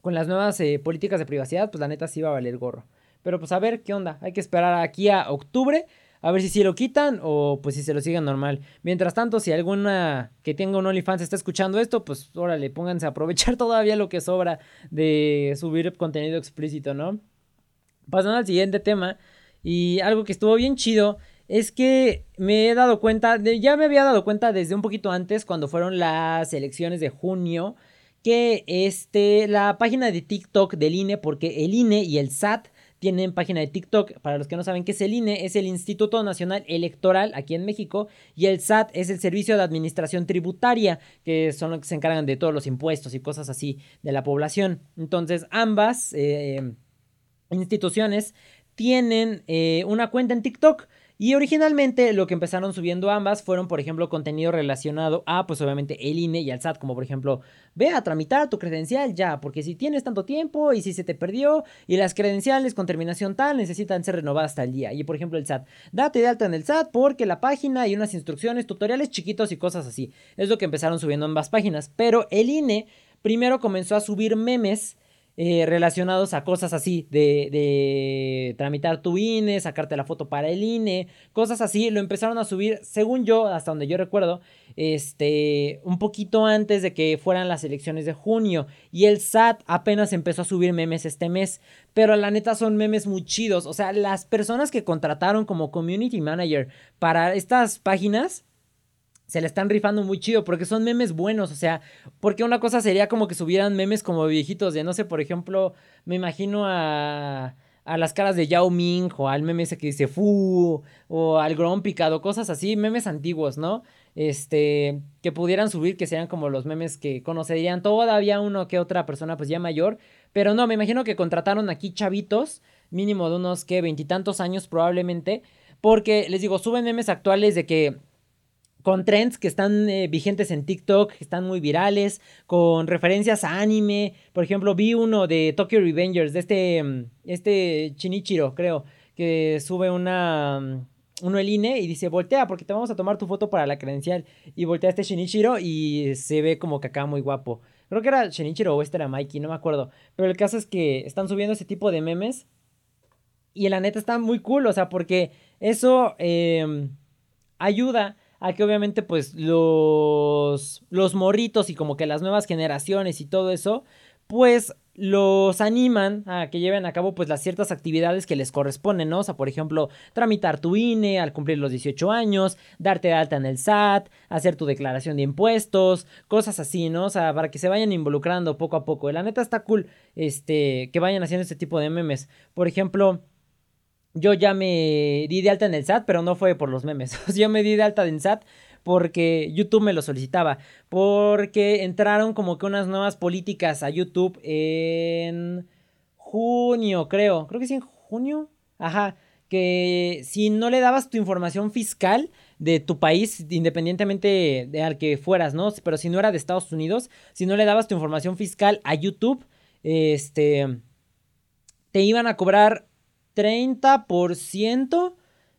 con las nuevas eh, políticas de privacidad, pues la neta sí va a valer gorro. Pero pues a ver qué onda, hay que esperar aquí a octubre a ver si sí lo quitan o pues si se lo siguen normal. Mientras tanto, si alguna que tenga un OnlyFans está escuchando esto, pues órale, pónganse a aprovechar [laughs] todavía lo que sobra de subir contenido explícito, ¿no? Pasando al siguiente tema, y algo que estuvo bien chido es que me he dado cuenta, ya me había dado cuenta desde un poquito antes, cuando fueron las elecciones de junio, que este, la página de TikTok del INE, porque el INE y el SAT tienen página de TikTok. Para los que no saben qué es el INE, es el Instituto Nacional Electoral aquí en México y el SAT es el Servicio de Administración Tributaria, que son los que se encargan de todos los impuestos y cosas así de la población. Entonces, ambas eh, instituciones tienen eh, una cuenta en TikTok. Y originalmente lo que empezaron subiendo ambas fueron, por ejemplo, contenido relacionado a, pues obviamente, el INE y al SAT, como por ejemplo, ve a tramitar tu credencial ya, porque si tienes tanto tiempo y si se te perdió y las credenciales con terminación tal necesitan ser renovadas hasta el día. Y por ejemplo, el SAT, date de alta en el SAT porque la página y unas instrucciones, tutoriales chiquitos y cosas así. Es lo que empezaron subiendo ambas páginas. Pero el INE primero comenzó a subir memes eh, relacionados a cosas así, de, de, tramitar tu INE, sacarte la foto para el INE, cosas así, lo empezaron a subir, según yo, hasta donde yo recuerdo, este, un poquito antes de que fueran las elecciones de junio, y el SAT apenas empezó a subir memes este mes, pero la neta son memes muy chidos, o sea, las personas que contrataron como community manager para estas páginas, se le están rifando muy chido porque son memes buenos, o sea, porque una cosa sería como que subieran memes como viejitos de, no sé, por ejemplo, me imagino a, a las caras de Yao Ming o al meme ese que dice Fu o al Grom Picado, cosas así, memes antiguos, ¿no? Este, que pudieran subir, que sean como los memes que conocerían todavía uno que otra persona pues ya mayor, pero no, me imagino que contrataron aquí chavitos, mínimo de unos que veintitantos años probablemente, porque les digo, suben memes actuales de que con trends que están eh, vigentes en TikTok, que están muy virales, con referencias a anime. Por ejemplo, vi uno de Tokyo Revengers, de este, mm, este Chinichiro, creo, que sube una, mm, uno el INE y dice, voltea porque te vamos a tomar tu foto para la credencial. Y voltea este Shinichiro y se ve como que acá muy guapo. Creo que era Shinichiro o este era Mikey, no me acuerdo. Pero el caso es que están subiendo ese tipo de memes. Y la neta está muy cool, o sea, porque eso em, ayuda a que obviamente pues los, los morritos y como que las nuevas generaciones y todo eso, pues los animan a que lleven a cabo pues las ciertas actividades que les corresponden, ¿no? O sea, por ejemplo, tramitar tu INE al cumplir los 18 años, darte de alta en el SAT, hacer tu declaración de impuestos, cosas así, ¿no? O sea, para que se vayan involucrando poco a poco. La neta está cool este que vayan haciendo este tipo de memes. Por ejemplo, yo ya me di de alta en el SAT, pero no fue por los memes. [laughs] yo me di de alta en SAT porque YouTube me lo solicitaba. Porque entraron como que unas nuevas políticas a YouTube en junio, creo. Creo que sí en junio. Ajá. Que si no le dabas tu información fiscal de tu país, independientemente de al que fueras, ¿no? Pero si no era de Estados Unidos, si no le dabas tu información fiscal a YouTube, este, te iban a cobrar 30%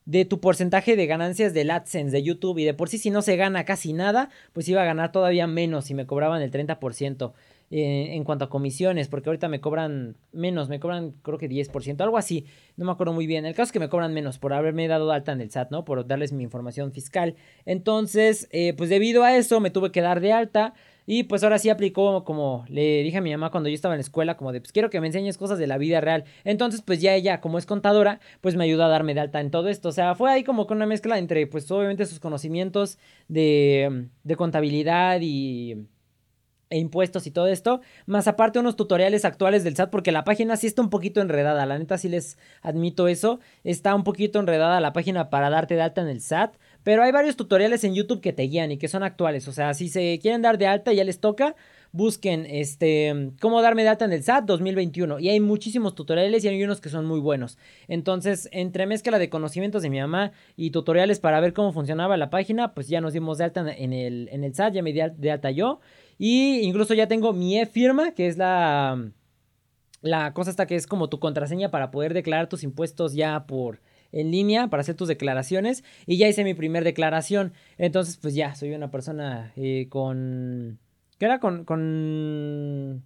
de tu porcentaje de ganancias del AdSense de YouTube. Y de por sí, si no se gana casi nada, pues iba a ganar todavía menos si me cobraban el 30% eh, en cuanto a comisiones. Porque ahorita me cobran menos, me cobran creo que 10%, algo así. No me acuerdo muy bien. El caso es que me cobran menos por haberme dado alta en el SAT, ¿no? Por darles mi información fiscal. Entonces, eh, pues debido a eso, me tuve que dar de alta. Y pues ahora sí aplicó como le dije a mi mamá cuando yo estaba en la escuela, como de pues quiero que me enseñes cosas de la vida real. Entonces pues ya ella, como es contadora, pues me ayuda a darme de alta en todo esto. O sea, fue ahí como con una mezcla entre pues obviamente sus conocimientos de, de contabilidad y e impuestos y todo esto, más aparte unos tutoriales actuales del SAT, porque la página sí está un poquito enredada, la neta sí les admito eso, está un poquito enredada la página para darte de alta en el SAT, pero hay varios tutoriales en YouTube que te guían y que son actuales. O sea, si se quieren dar de alta y ya les toca, busquen este cómo darme de alta en el SAT 2021. Y hay muchísimos tutoriales y hay unos que son muy buenos. Entonces, entre mezcla de conocimientos de mi mamá y tutoriales para ver cómo funcionaba la página, pues ya nos dimos de alta en el, en el SAT, ya me di de alta yo. Y incluso ya tengo mi e-firma, que es la, la cosa esta que es como tu contraseña para poder declarar tus impuestos ya por en línea para hacer tus declaraciones y ya hice mi primer declaración. Entonces, pues ya, soy una persona eh, con... ¿Qué era? Con, con...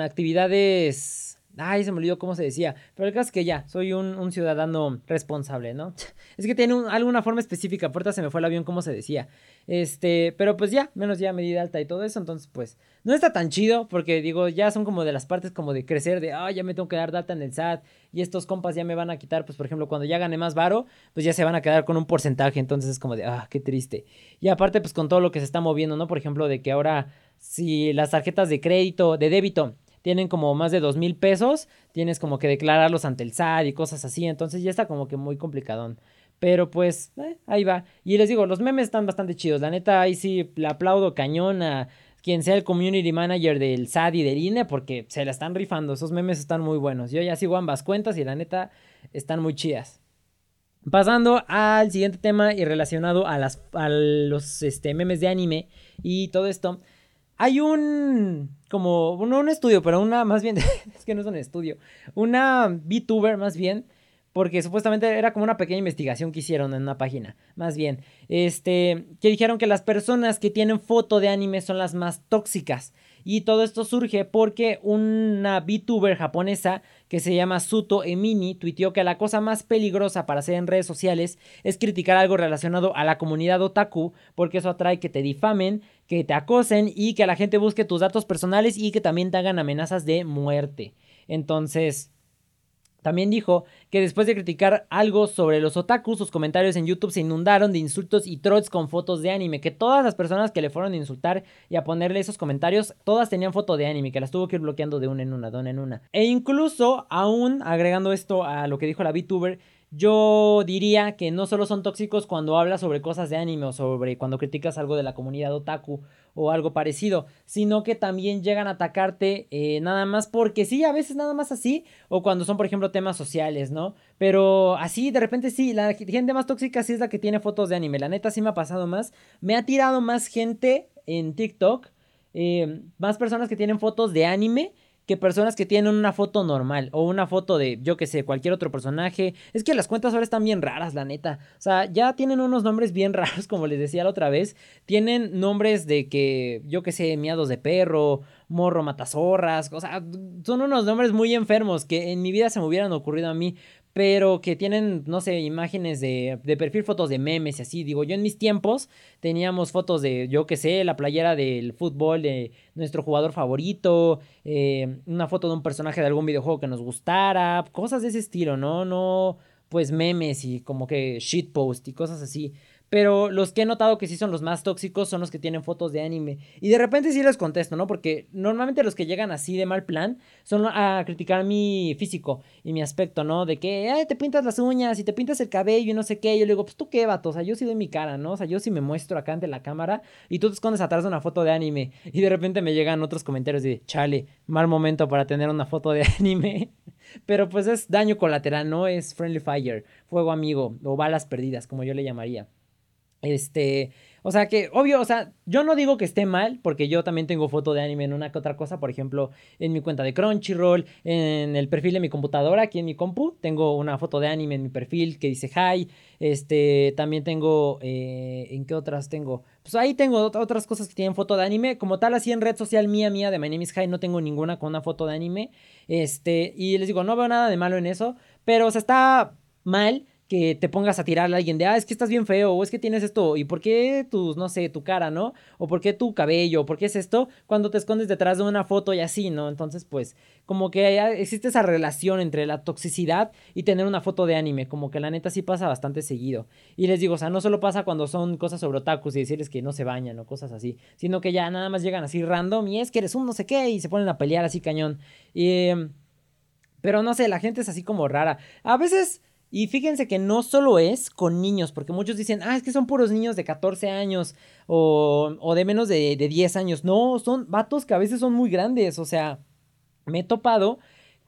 Actividades Ay, se me olvidó cómo se decía. Pero el caso es que ya, soy un, ciudadano responsable, ¿no? Es que tiene alguna forma específica. Puerta se me fue el avión, cómo se decía. Este, pero pues ya, menos ya medida alta y todo eso. Entonces, pues, no está tan chido. Porque digo, ya son como de las partes como de crecer, de, ah, ya me tengo que dar data en el SAT. Y estos compas ya me van a quitar, pues, por ejemplo, cuando ya gane más varo, pues ya se van a quedar con un porcentaje. Entonces es como de, ah, qué triste. Y aparte, pues, con todo lo que se está moviendo, ¿no? Por ejemplo, de que ahora, si las tarjetas de crédito, de débito, tienen como más de dos mil pesos, tienes como que declararlos ante el SAT y cosas así, entonces ya está como que muy complicadón. Pero pues, eh, ahí va. Y les digo, los memes están bastante chidos. La neta, ahí sí le aplaudo cañón a quien sea el community manager del SAT y del INE porque se la están rifando. Esos memes están muy buenos. Yo ya sigo ambas cuentas y la neta están muy chidas. Pasando al siguiente tema y relacionado a, las, a los este, memes de anime y todo esto. Hay un, como, no un estudio, pero una, más bien, [laughs] es que no es un estudio, una VTuber más bien, porque supuestamente era como una pequeña investigación que hicieron en una página, más bien, este, que dijeron que las personas que tienen foto de anime son las más tóxicas. Y todo esto surge porque una VTuber japonesa que se llama Suto Emini tuiteó que la cosa más peligrosa para hacer en redes sociales es criticar algo relacionado a la comunidad otaku, porque eso atrae que te difamen, que te acosen y que la gente busque tus datos personales y que también te hagan amenazas de muerte. Entonces, también dijo que después de criticar algo sobre los otakus, sus comentarios en YouTube se inundaron de insultos y trolls con fotos de anime. Que todas las personas que le fueron a insultar y a ponerle esos comentarios, todas tenían foto de anime, que las tuvo que ir bloqueando de una en una, de una en una. E incluso, aún agregando esto a lo que dijo la VTuber, yo diría que no solo son tóxicos cuando hablas sobre cosas de anime o sobre cuando criticas algo de la comunidad otaku o algo parecido, sino que también llegan a atacarte eh, nada más porque sí, a veces nada más así, o cuando son, por ejemplo, temas sociales, ¿no? Pero así, de repente sí, la gente más tóxica sí es la que tiene fotos de anime, la neta sí me ha pasado más, me ha tirado más gente en TikTok, eh, más personas que tienen fotos de anime que personas que tienen una foto normal o una foto de, yo que sé, cualquier otro personaje. Es que las cuentas ahora están bien raras, la neta. O sea, ya tienen unos nombres bien [laughs] raros, como les decía la otra vez. Tienen nombres de que, yo que sé, miados de perro, morro matazorras. O sea, son unos nombres muy enfermos que en mi vida se me hubieran ocurrido a mí pero que tienen, no sé, imágenes de, de, perfil, fotos de memes y así. Digo, yo en mis tiempos teníamos fotos de, yo qué sé, la playera del fútbol de nuestro jugador favorito, eh, una foto de un personaje de algún videojuego que nos gustara, cosas de ese estilo, ¿no? No, pues memes y como que shitpost y cosas así. Pero los que he notado que sí son los más tóxicos son los que tienen fotos de anime. Y de repente sí les contesto, ¿no? Porque normalmente los que llegan así de mal plan son a criticar mi físico y mi aspecto, ¿no? De que, ay, te pintas las uñas y te pintas el cabello y no sé qué. Yo le digo, pues tú qué, vato. O sea, yo sí doy mi cara, ¿no? O sea, yo sí me muestro acá ante la cámara y tú te escondes atrás de una foto de anime. Y de repente me llegan otros comentarios de, chale, mal momento para tener una foto de [laughs] anime. Pero pues es daño colateral, no es friendly fire, fuego amigo o balas perdidas, como yo le llamaría. Este, o sea que, obvio, o sea, yo no digo que esté mal, porque yo también tengo foto de anime en una que otra cosa, por ejemplo, en mi cuenta de Crunchyroll, en el perfil de mi computadora, aquí en mi compu, tengo una foto de anime en mi perfil que dice hi, este, también tengo, eh, ¿en qué otras tengo? Pues ahí tengo otras cosas que tienen foto de anime, como tal, así en red social mía, mía, de My Name is Hi, no tengo ninguna con una foto de anime, este, y les digo, no veo nada de malo en eso, pero, o sea, está mal que te pongas a tirarle a alguien de, ah, es que estás bien feo, o es que tienes esto, y por qué tus, no sé, tu cara, ¿no? O por qué tu cabello, o por qué es esto, cuando te escondes detrás de una foto y así, ¿no? Entonces, pues, como que existe esa relación entre la toxicidad y tener una foto de anime, como que la neta sí pasa bastante seguido. Y les digo, o sea, no solo pasa cuando son cosas sobre otakus y decirles que no se bañan o cosas así, sino que ya nada más llegan así random y es que eres un no sé qué y se ponen a pelear así cañón. Y... Em, pero no sé, la gente es así como rara. A veces y fíjense que no solo es con niños, porque muchos dicen, ah, es que son puros niños de 14 años o, o de menos de, de 10 años. No, son vatos que a veces son muy grandes. O sea, me he topado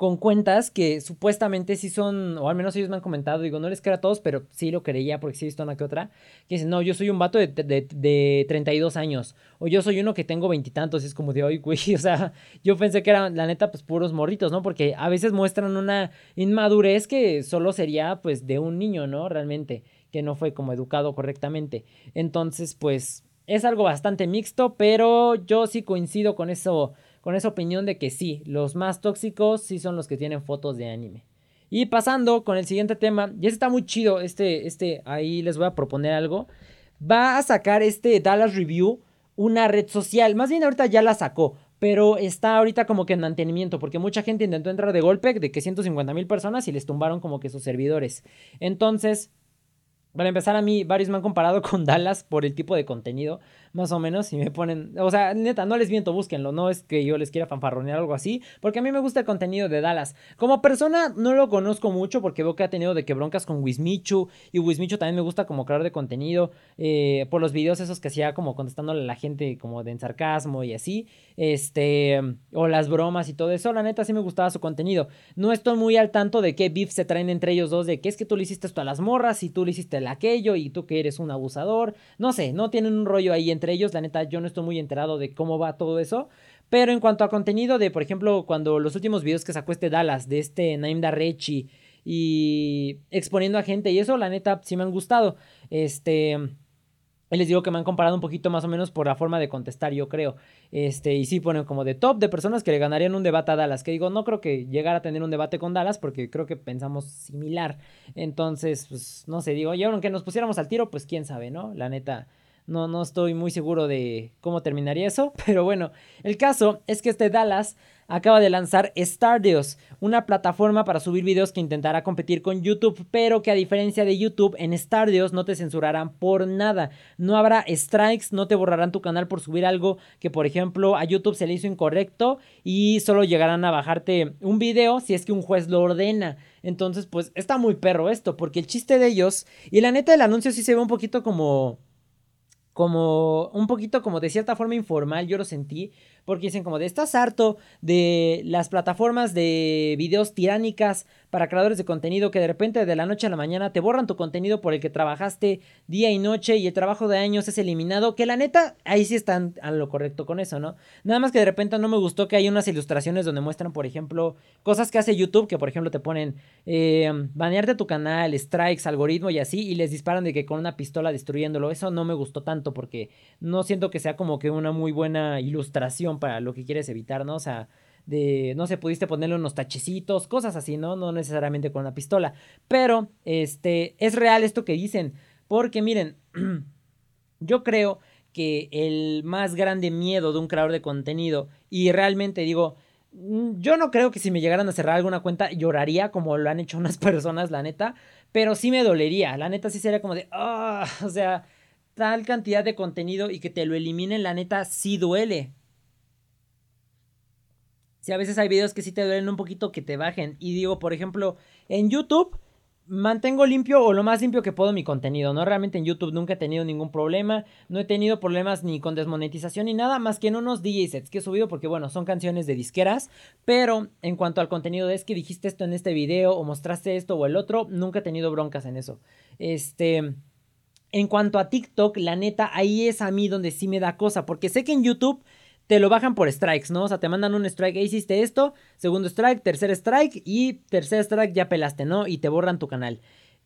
con cuentas que supuestamente sí son, o al menos ellos me han comentado, digo, no les creo a todos, pero sí lo creía porque sí he visto una que otra, que dicen, no, yo soy un vato de, de, de 32 años, o yo soy uno que tengo veintitantos, y es como de hoy, güey, [laughs] o sea, yo pensé que eran, la neta, pues puros morritos, ¿no? Porque a veces muestran una inmadurez que solo sería, pues, de un niño, ¿no? Realmente, que no fue como educado correctamente. Entonces, pues, es algo bastante mixto, pero yo sí coincido con eso con esa opinión de que sí, los más tóxicos sí son los que tienen fotos de anime. Y pasando con el siguiente tema, y este está muy chido, este, este, ahí les voy a proponer algo. Va a sacar este Dallas Review una red social, más bien ahorita ya la sacó, pero está ahorita como que en mantenimiento, porque mucha gente intentó entrar de golpe, de que 150 mil personas y les tumbaron como que sus servidores. Entonces, para empezar, a mí varios me han comparado [laughs] con Dallas por el tipo de contenido más o menos, y me ponen, o sea, neta, no les miento, búsquenlo, no es que yo les quiera fanfarronear algo así, porque a mí me gusta el contenido de Dallas. Como persona no lo conozco mucho porque veo que ha tenido de que broncas con Wismichu, y Wismichu también me gusta como creador de contenido, eh, por los videos esos que hacía como contestándole a la gente como de en sarcasmo y así, este, o las bromas y todo eso, la neta sí me gustaba su contenido. No estoy muy al tanto de qué beef se traen entre ellos dos, de que es que tú le hiciste esto a las morras y tú le hiciste el aquello y tú que eres un abusador, no sé, no tienen un rollo ahí entre entre ellos. La neta, yo no estoy muy enterado de cómo va todo eso. Pero en cuanto a contenido de, por ejemplo, cuando los últimos videos que sacó este Dallas, de este Naim Darrechi y exponiendo a gente y eso, la neta, sí me han gustado. Este... les digo que me han comparado un poquito más o menos por la forma de contestar, yo creo. Este, y sí ponen como de top de personas que le ganarían un debate a Dallas. Que digo, no creo que llegara a tener un debate con Dallas porque creo que pensamos similar. Entonces, pues, no sé, digo, y aunque nos pusiéramos al tiro, pues quién sabe, ¿no? La neta, no, no estoy muy seguro de cómo terminaría eso. [laughs] Pero bueno, el caso es que este Dallas acaba de lanzar Stardeos, una plataforma para subir videos que intentará competir con YouTube, pero que a diferencia de YouTube, en Stardeos no te censurarán por nada. No habrá strikes, no te borrarán tu canal por subir algo que, por ejemplo, a YouTube se le hizo incorrecto y solo llegarán a bajarte un video si es que un juez lo ordena. Entonces, pues está muy perro esto, porque el chiste de ellos, y la neta del anuncio sí se ve un poquito como como un poquito como de cierta forma informal, yo lo sentí, porque dicen como de estás harto de las plataformas de videos tiránicas para creadores de contenido que de repente de la noche a la mañana te borran tu contenido por el que trabajaste día y noche y el trabajo de años es eliminado, que la neta ahí sí están a lo correcto con eso, ¿no? Nada más que de repente no me gustó que hay unas ilustraciones donde muestran, por ejemplo, cosas que hace YouTube, que por ejemplo te ponen eh, banearte tu canal, strikes, algoritmo y así, y les disparan de que con una pistola destruyéndolo. Eso no me gustó tanto porque no siento que sea como que una muy buena ilustración para lo que quieres evitar, ¿no? O sea, de, no sé, pudiste ponerle unos tachecitos, cosas así, ¿no? No necesariamente con una pistola. Pero, este, es real esto que dicen. Porque miren, [clears throat] yo creo que el más grande miedo de un creador de contenido, y realmente digo, mm, yo no creo que si me llegaran a cerrar alguna cuenta lloraría como lo han hecho unas [laughs] personas, la neta, pero sí me dolería, la neta sí sería como de, ah, o sea, tal cantidad de contenido y que te lo eliminen, la neta sí duele. Si a veces hay videos que sí te duelen un poquito que te bajen. Y digo, por ejemplo, en YouTube mantengo limpio o lo más limpio que puedo mi contenido, ¿no? Realmente en YouTube nunca he tenido ningún problema, no he tenido problemas ni con desmonetización ni nada, más que en unos DJ sets que he subido porque, bueno, son canciones de disqueras, pero en cuanto al contenido es que dijiste esto en este video o mostraste esto o el otro, nunca he tenido broncas en eso. Este... En cuanto a TikTok, la neta, ahí es a mí donde sí me da cosa, porque sé que en YouTube te lo bajan por strikes, ¿no? O sea, te mandan un strike, hiciste esto, segundo strike, tercer strike y tercer strike ya pelaste, ¿no? Y te borran tu canal.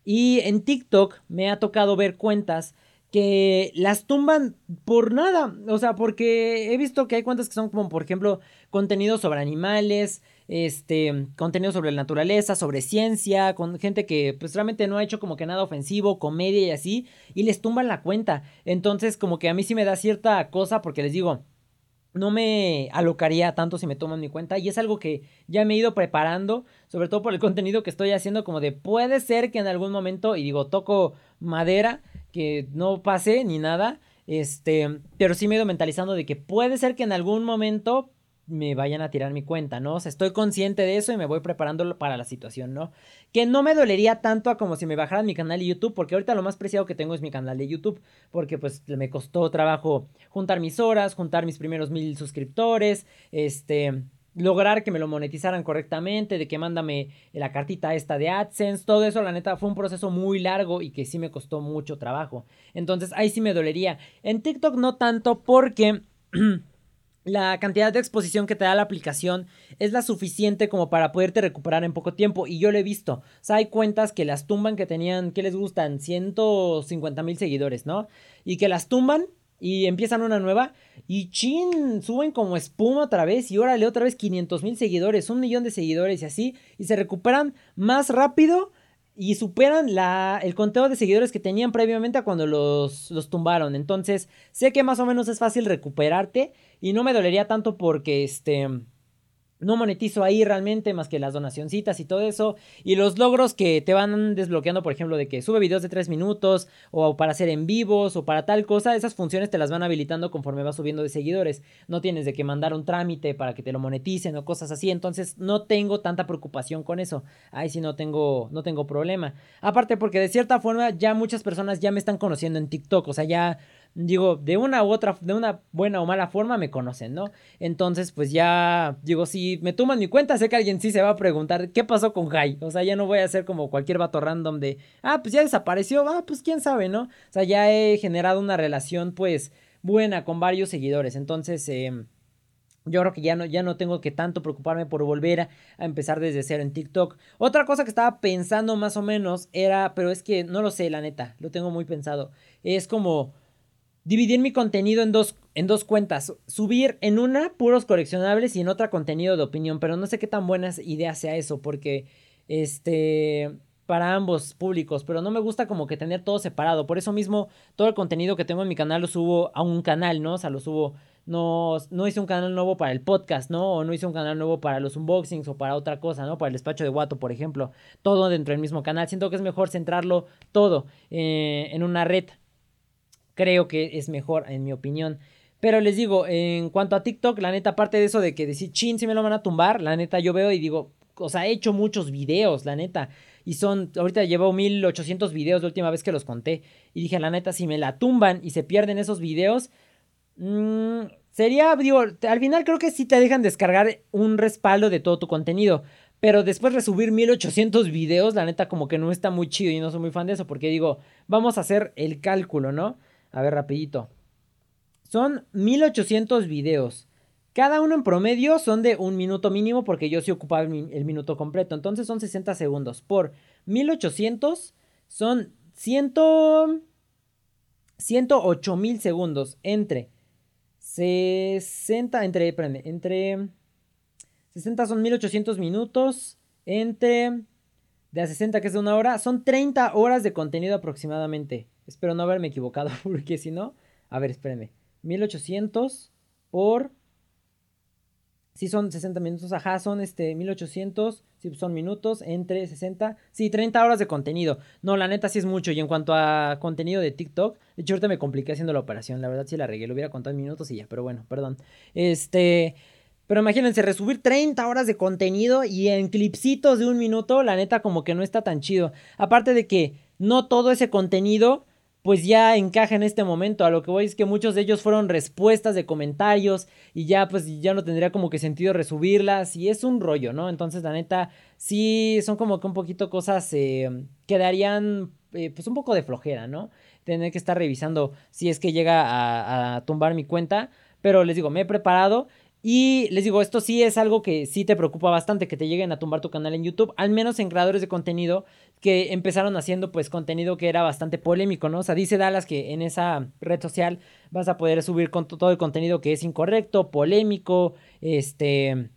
Y en TikTok me ha tocado ver cuentas que las tumban por nada. O sea, porque he visto que hay cuentas que son como, por ejemplo, contenido sobre animales, este, contenido sobre la naturaleza, sobre ciencia, con gente que pues realmente no ha hecho como que nada ofensivo, comedia y así, y les tumban la cuenta. Entonces, como que a mí sí me da cierta cosa porque les digo, no me alocaría tanto si me toman mi cuenta y es algo que ya me he ido preparando, sobre todo por el contenido que estoy haciendo, como de puede ser que en algún momento, y digo, toco madera, que no pase ni nada, este, pero sí me he ido mentalizando de que puede ser que en algún momento me vayan a tirar mi cuenta, ¿no? O sea, estoy consciente de eso y me voy preparando para la situación, ¿no? Que no me dolería tanto a como si me bajaran mi canal de YouTube, porque ahorita lo más preciado que tengo es mi canal de YouTube, porque pues me costó trabajo juntar mis horas, juntar mis primeros mil suscriptores, este, lograr que me lo monetizaran correctamente, de que mándame la cartita esta de AdSense, todo eso, la neta, fue un proceso muy largo y que sí me costó mucho trabajo. Entonces, ahí sí me dolería. En TikTok no tanto porque... [clears throat] la cantidad de exposición que te da la aplicación es la suficiente como para poderte recuperar en poco tiempo. Y yo lo he visto. O sea, hay cuentas que las tumban que tenían, que les gustan? 150 mil seguidores, ¿no? Y que las tumban y empiezan una nueva. Y chin, suben como espuma otra vez. Y órale, otra vez 500 mil seguidores, un millón de seguidores y así. Y se recuperan más rápido y superan la, el conteo de seguidores que tenían previamente a cuando los, los tumbaron. Entonces, sé que más o menos es fácil recuperarte y no me dolería tanto porque este no monetizo ahí realmente más que las donacioncitas y todo eso. Y los logros que te van desbloqueando, por ejemplo, de que sube videos de 3 minutos o para hacer en vivos o para tal cosa, esas funciones te las van habilitando conforme vas subiendo de seguidores. No tienes de que mandar un trámite para que te lo moneticen o cosas así. Entonces no tengo tanta preocupación con eso. Ahí sí no tengo, no tengo problema. Aparte porque de cierta forma ya muchas personas ya me están conociendo en TikTok. O sea, ya digo, de una u otra, de una buena o mala forma me conocen, ¿no? Entonces, pues ya, digo, si me toman mi cuenta, sé que alguien sí se va a preguntar, ¿qué pasó con Jai? O sea, ya no voy a ser como cualquier vato random de, ah, pues ya desapareció, ah, pues quién sabe, ¿no? O sea, ya he generado una relación, pues, buena con varios seguidores, entonces, eh, yo creo que ya no, ya no tengo que tanto preocuparme por volver a, a, empezar desde cero en TikTok. Otra cosa que estaba pensando más o menos era, pero es que no lo sé, la neta, lo tengo muy pensado. Es como dividir mi contenido en dos, en dos cuentas. Subir en una puros coleccionables y en otra contenido de opinión. Pero no sé qué tan buena idea sea eso. Porque, este, para ambos públicos. Pero no me gusta como que tener todo separado. Por eso mismo, todo el contenido que tengo en mi canal lo subo a un canal, ¿no? O sea, lo subo... No, no hice un canal nuevo para el podcast, ¿no? O no hice un canal nuevo para los unboxings o para otra cosa, ¿no? Para el despacho de Guato, por ejemplo. Todo dentro del mismo canal. Siento que es mejor centrarlo todo eh, en una red creo que es mejor, en mi opinión. Pero les digo, en cuanto a TikTok, la neta, aparte de eso de que decir, chin, si me lo van a tumbar, la neta, yo veo y digo, o sea, he hecho muchos videos, la neta. Y son, ahorita llevo 1800 videos la última vez que los conté. Y dije, la neta, si me la tumban y se pierden esos videos, mmm, sería, digo, al final creo que sí te dejan descargar un respaldo de todo tu contenido. Pero después resubir 1800 videos, la neta, como que no está muy chido y no soy muy fan de eso. Porque digo, vamos a hacer el cálculo, ¿no? A ver, rapidito. Son 1800 videos. Cada uno en promedio son de un minuto mínimo porque yo sí ocupaba el, minuto completo. Entonces son 60 segundos. Por 1800 son 100, 108 mil segundos. Entre 60, entre, espérame, entre 60 son 1800 minutos. Entre de a 60 que es de una hora. Son 30 horas de contenido aproximadamente. Espero no haberme equivocado, [laughs] porque si no... A ver, espérenme. 1800 por... Si son 60 minutos, ajá, son este 1800, si son minutos, entre 60, sí, 30 horas de contenido. No, la neta sí es mucho. Y en cuanto a contenido de TikTok, de hecho ahorita me compliqué haciendo la operación, la verdad sí la regué, lo hubiera contado en minutos y ya, pero bueno, perdón. Este, pero imagínense, resubir 30 horas de contenido y en clipsitos de un minuto, la neta como que no está tan chido. Aparte de que no todo ese contenido pues ya encaja en este momento. A lo que voy es que muchos de ellos fueron respuestas de comentarios y ya pues ya no tendría como que sentido resubirlas y es un rollo, ¿no? Entonces la neta sí son como que un poquito cosas eh, que darían eh, pues un poco de flojera, ¿no? Tener que estar revisando si es que llega a, a tumbar mi cuenta. Pero les digo, me he preparado y les digo, esto sí es algo que sí te preocupa bastante, que te lleguen a tumbar tu canal en YouTube, al menos en creadores de contenido que empezaron haciendo pues contenido que era bastante polémico, ¿no? O sea, dice Dallas que en esa red social vas a poder subir todo el contenido que es incorrecto, polémico, este,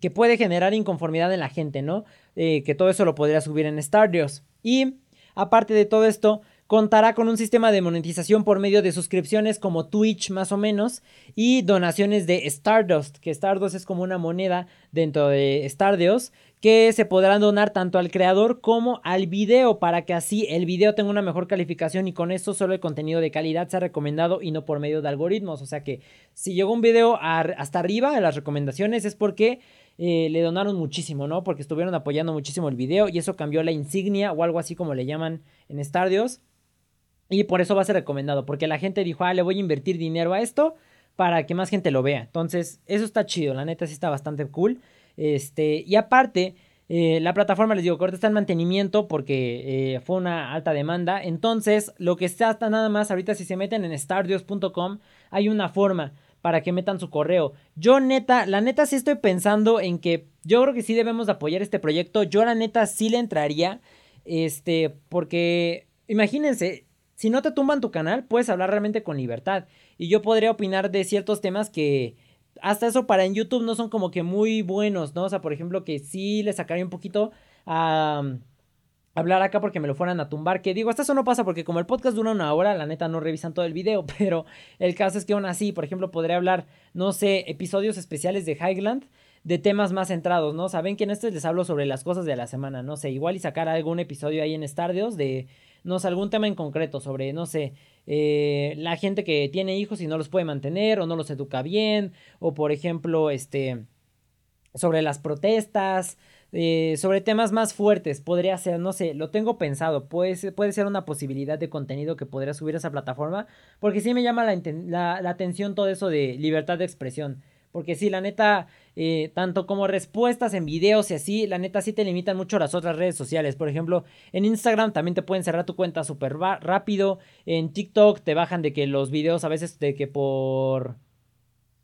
que puede generar inconformidad en la gente, ¿no? Eh, que todo eso lo podría subir en Stardust. Y aparte de todo esto, Contará con un sistema de monetización por medio de suscripciones como Twitch más o menos y donaciones de Stardust, que Stardust es como una moneda dentro de Stardust que se podrán donar tanto al creador como al video para que así el video tenga una mejor calificación y con esto solo el contenido de calidad sea recomendado y no por medio de algoritmos. O sea que si llegó un video hasta arriba en las recomendaciones es porque eh, le donaron muchísimo, ¿no? Porque estuvieron apoyando muchísimo el video y eso cambió la insignia o algo así como le llaman en Stardust y por eso va a ser recomendado, porque la gente dijo, ah, le voy a invertir dinero a esto para que más gente lo vea. Entonces, eso está chido, la neta sí está bastante cool. Este, y aparte, eh, la plataforma, les digo, que ahorita está en mantenimiento porque eh, fue una alta demanda. Entonces, lo que está hasta nada más, ahorita si se meten en stardios.com, hay una forma para que metan su correo. Yo neta, la neta sí estoy pensando en que yo creo que sí debemos apoyar este proyecto. Yo la neta sí le entraría, este, porque imagínense, si no te tumban tu canal, puedes hablar realmente con libertad. Y yo podría opinar de ciertos temas que hasta eso para en YouTube no son como que muy buenos, ¿no? O sea, por ejemplo, que sí le sacaría un poquito a hablar acá porque me lo fueran a tumbar. Que digo, hasta eso no pasa porque como el podcast dura una hora, la neta no revisan todo el video. [laughs] Pero el caso es que aún así, por ejemplo, podría hablar, no sé, episodios especiales de Highland de temas más centrados, ¿no? Saben que en este les hablo sobre las cosas de la semana, no sé, igual y sacar algún episodio ahí en Stardeos de no sé, algún tema en concreto sobre, no sé, eh, la gente que tiene hijos y no los puede mantener o no los educa bien, o por ejemplo, este, sobre las protestas, eh, sobre temas más fuertes, podría ser, no sé, lo tengo pensado, puede, puede ser una posibilidad de contenido que podría subir a esa plataforma, porque sí me llama la, la atención todo eso de libertad de expresión. Porque sí, la neta, eh, tanto como respuestas en videos y así, la neta sí te limitan mucho las otras redes sociales. Por ejemplo, en Instagram también te pueden cerrar tu cuenta súper rápido. En TikTok te bajan de que los videos a veces de que por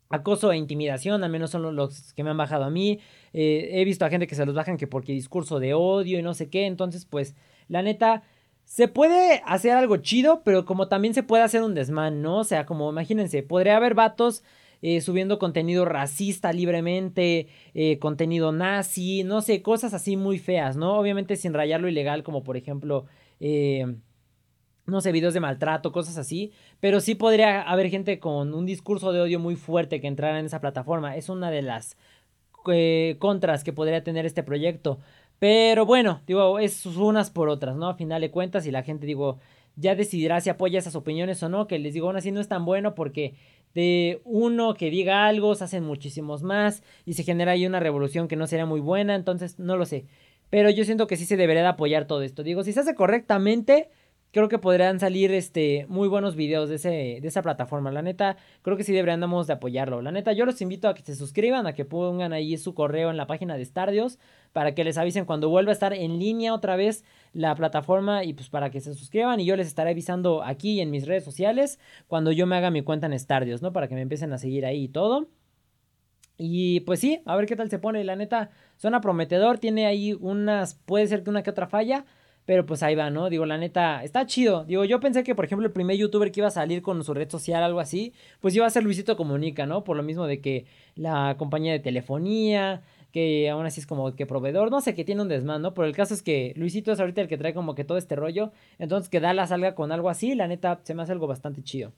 acoso e intimidación, al menos son los que me han bajado a mí. Eh, he visto a gente que se los bajan que porque discurso de odio y no sé qué. Entonces, pues, la neta, se puede hacer algo chido, pero como también se puede hacer un desmán, ¿no? O sea, como imagínense, podría haber vatos eh, subiendo contenido racista libremente, eh, contenido nazi, no sé, cosas así muy feas, ¿no? Obviamente sin rayar lo ilegal, como por ejemplo, eh, no sé, videos de maltrato, cosas así, pero sí podría haber gente con un discurso de odio muy fuerte que entrara en esa plataforma. Es una de las contras que podría tener este proyecto. Pero bueno, digo, es unas por otras, ¿no? A final de cuentas, y la gente, digo, ya decidirá si apoya esas opiniones o no, que les digo, aún así no es tan bueno porque de uno que diga algo se hacen muchísimos más y se genera ahí una revolución que no sería muy buena, entonces no lo sé. Pero yo siento que sí se debería de apoyar todo esto. Digo, si se hace correctamente, creo que podrían salir este, muy buenos videos de, ese, de esa plataforma. La neta, creo que sí deberíamos de apoyarlo. La neta, yo los invito a que se suscriban, a que pongan ahí su correo en la página de Stardios para que les avisen cuando vuelva a estar en línea otra vez la plataforma y pues para que se suscriban y yo les estaré avisando aquí en mis redes sociales cuando yo me haga mi cuenta en Stardios, ¿no? Para que me empiecen a seguir ahí y todo. Y pues sí, a ver qué tal se pone. La neta, suena prometedor. Tiene ahí unas, puede ser que una que otra falla. Pero pues ahí va, ¿no? Digo, la neta, está chido. Digo, yo pensé que, por ejemplo, el primer youtuber que iba a salir con su red social, algo así, pues iba a ser Luisito Comunica, ¿no? Por lo mismo de que la compañía de telefonía, que aún así es como que proveedor, no sé, que tiene un desmán, ¿no? Pero el caso es que Luisito es ahorita el que trae como que todo este rollo. Entonces que la salga con algo así, la neta, se me hace algo bastante chido.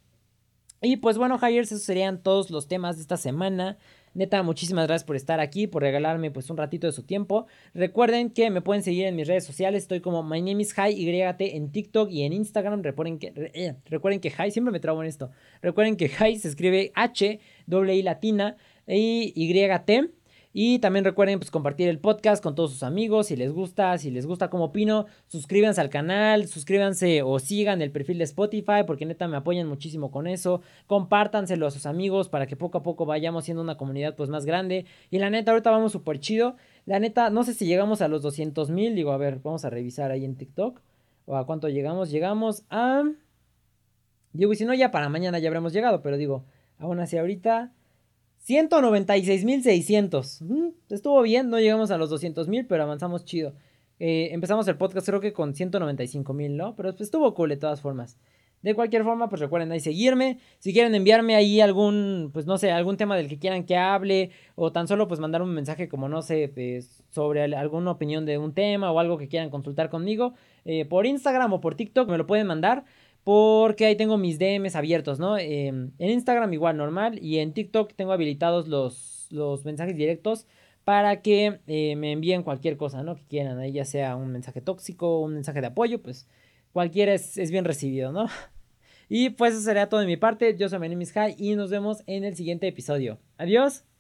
Y pues bueno, Hires, esos serían todos los temas de esta semana. Neta, muchísimas gracias por estar aquí, por regalarme pues un ratito de su tiempo. Recuerden que me pueden seguir en mis redes sociales, estoy como My Name is Hi, YT en TikTok y en Instagram. Recuerden que, eh, recuerden que Hi, siempre me trabo en esto. Recuerden que Hi se escribe H, doble I latina y YT. Y también recuerden pues, compartir el podcast con todos sus amigos si les gusta, si les gusta como opino, suscríbanse al canal, suscríbanse o sigan el perfil de Spotify porque neta me apoyan muchísimo con eso. Compártanselo a sus amigos para que poco a poco vayamos siendo una comunidad pues más grande. Y la neta ahorita vamos súper chido. La neta no sé si llegamos a los 200 mil, digo a ver, vamos a revisar ahí en TikTok. O a cuánto llegamos, llegamos a... Digo, y si no ya para mañana ya habremos llegado, pero digo, aún así ahorita... 196.600. Mm, estuvo bien, no llegamos a los 200.000, pero avanzamos chido. Eh, empezamos el podcast creo que con 195.000, ¿no? Pero pues, estuvo cool de todas formas. De cualquier forma, pues recuerden ahí seguirme. Si quieren enviarme ahí algún, pues no sé, algún tema del que quieran que hable. O tan solo pues mandar un mensaje como, no sé, pues, sobre alguna opinión de un tema o algo que quieran consultar conmigo. Eh, por Instagram o por TikTok me lo pueden mandar. Porque ahí tengo mis DMs abiertos, ¿no? Em, en Instagram igual normal y en TikTok tengo habilitados los, los mensajes directos para que eh, me envíen cualquier cosa, ¿no? Que quieran, ahí ya sea un mensaje tóxico, un mensaje de apoyo, pues cualquiera es, es bien recibido, ¿no? [laughs] Y pues eso sería todo de mi parte. Yo soy Menemis High y nos vemos en el siguiente episodio. Adiós.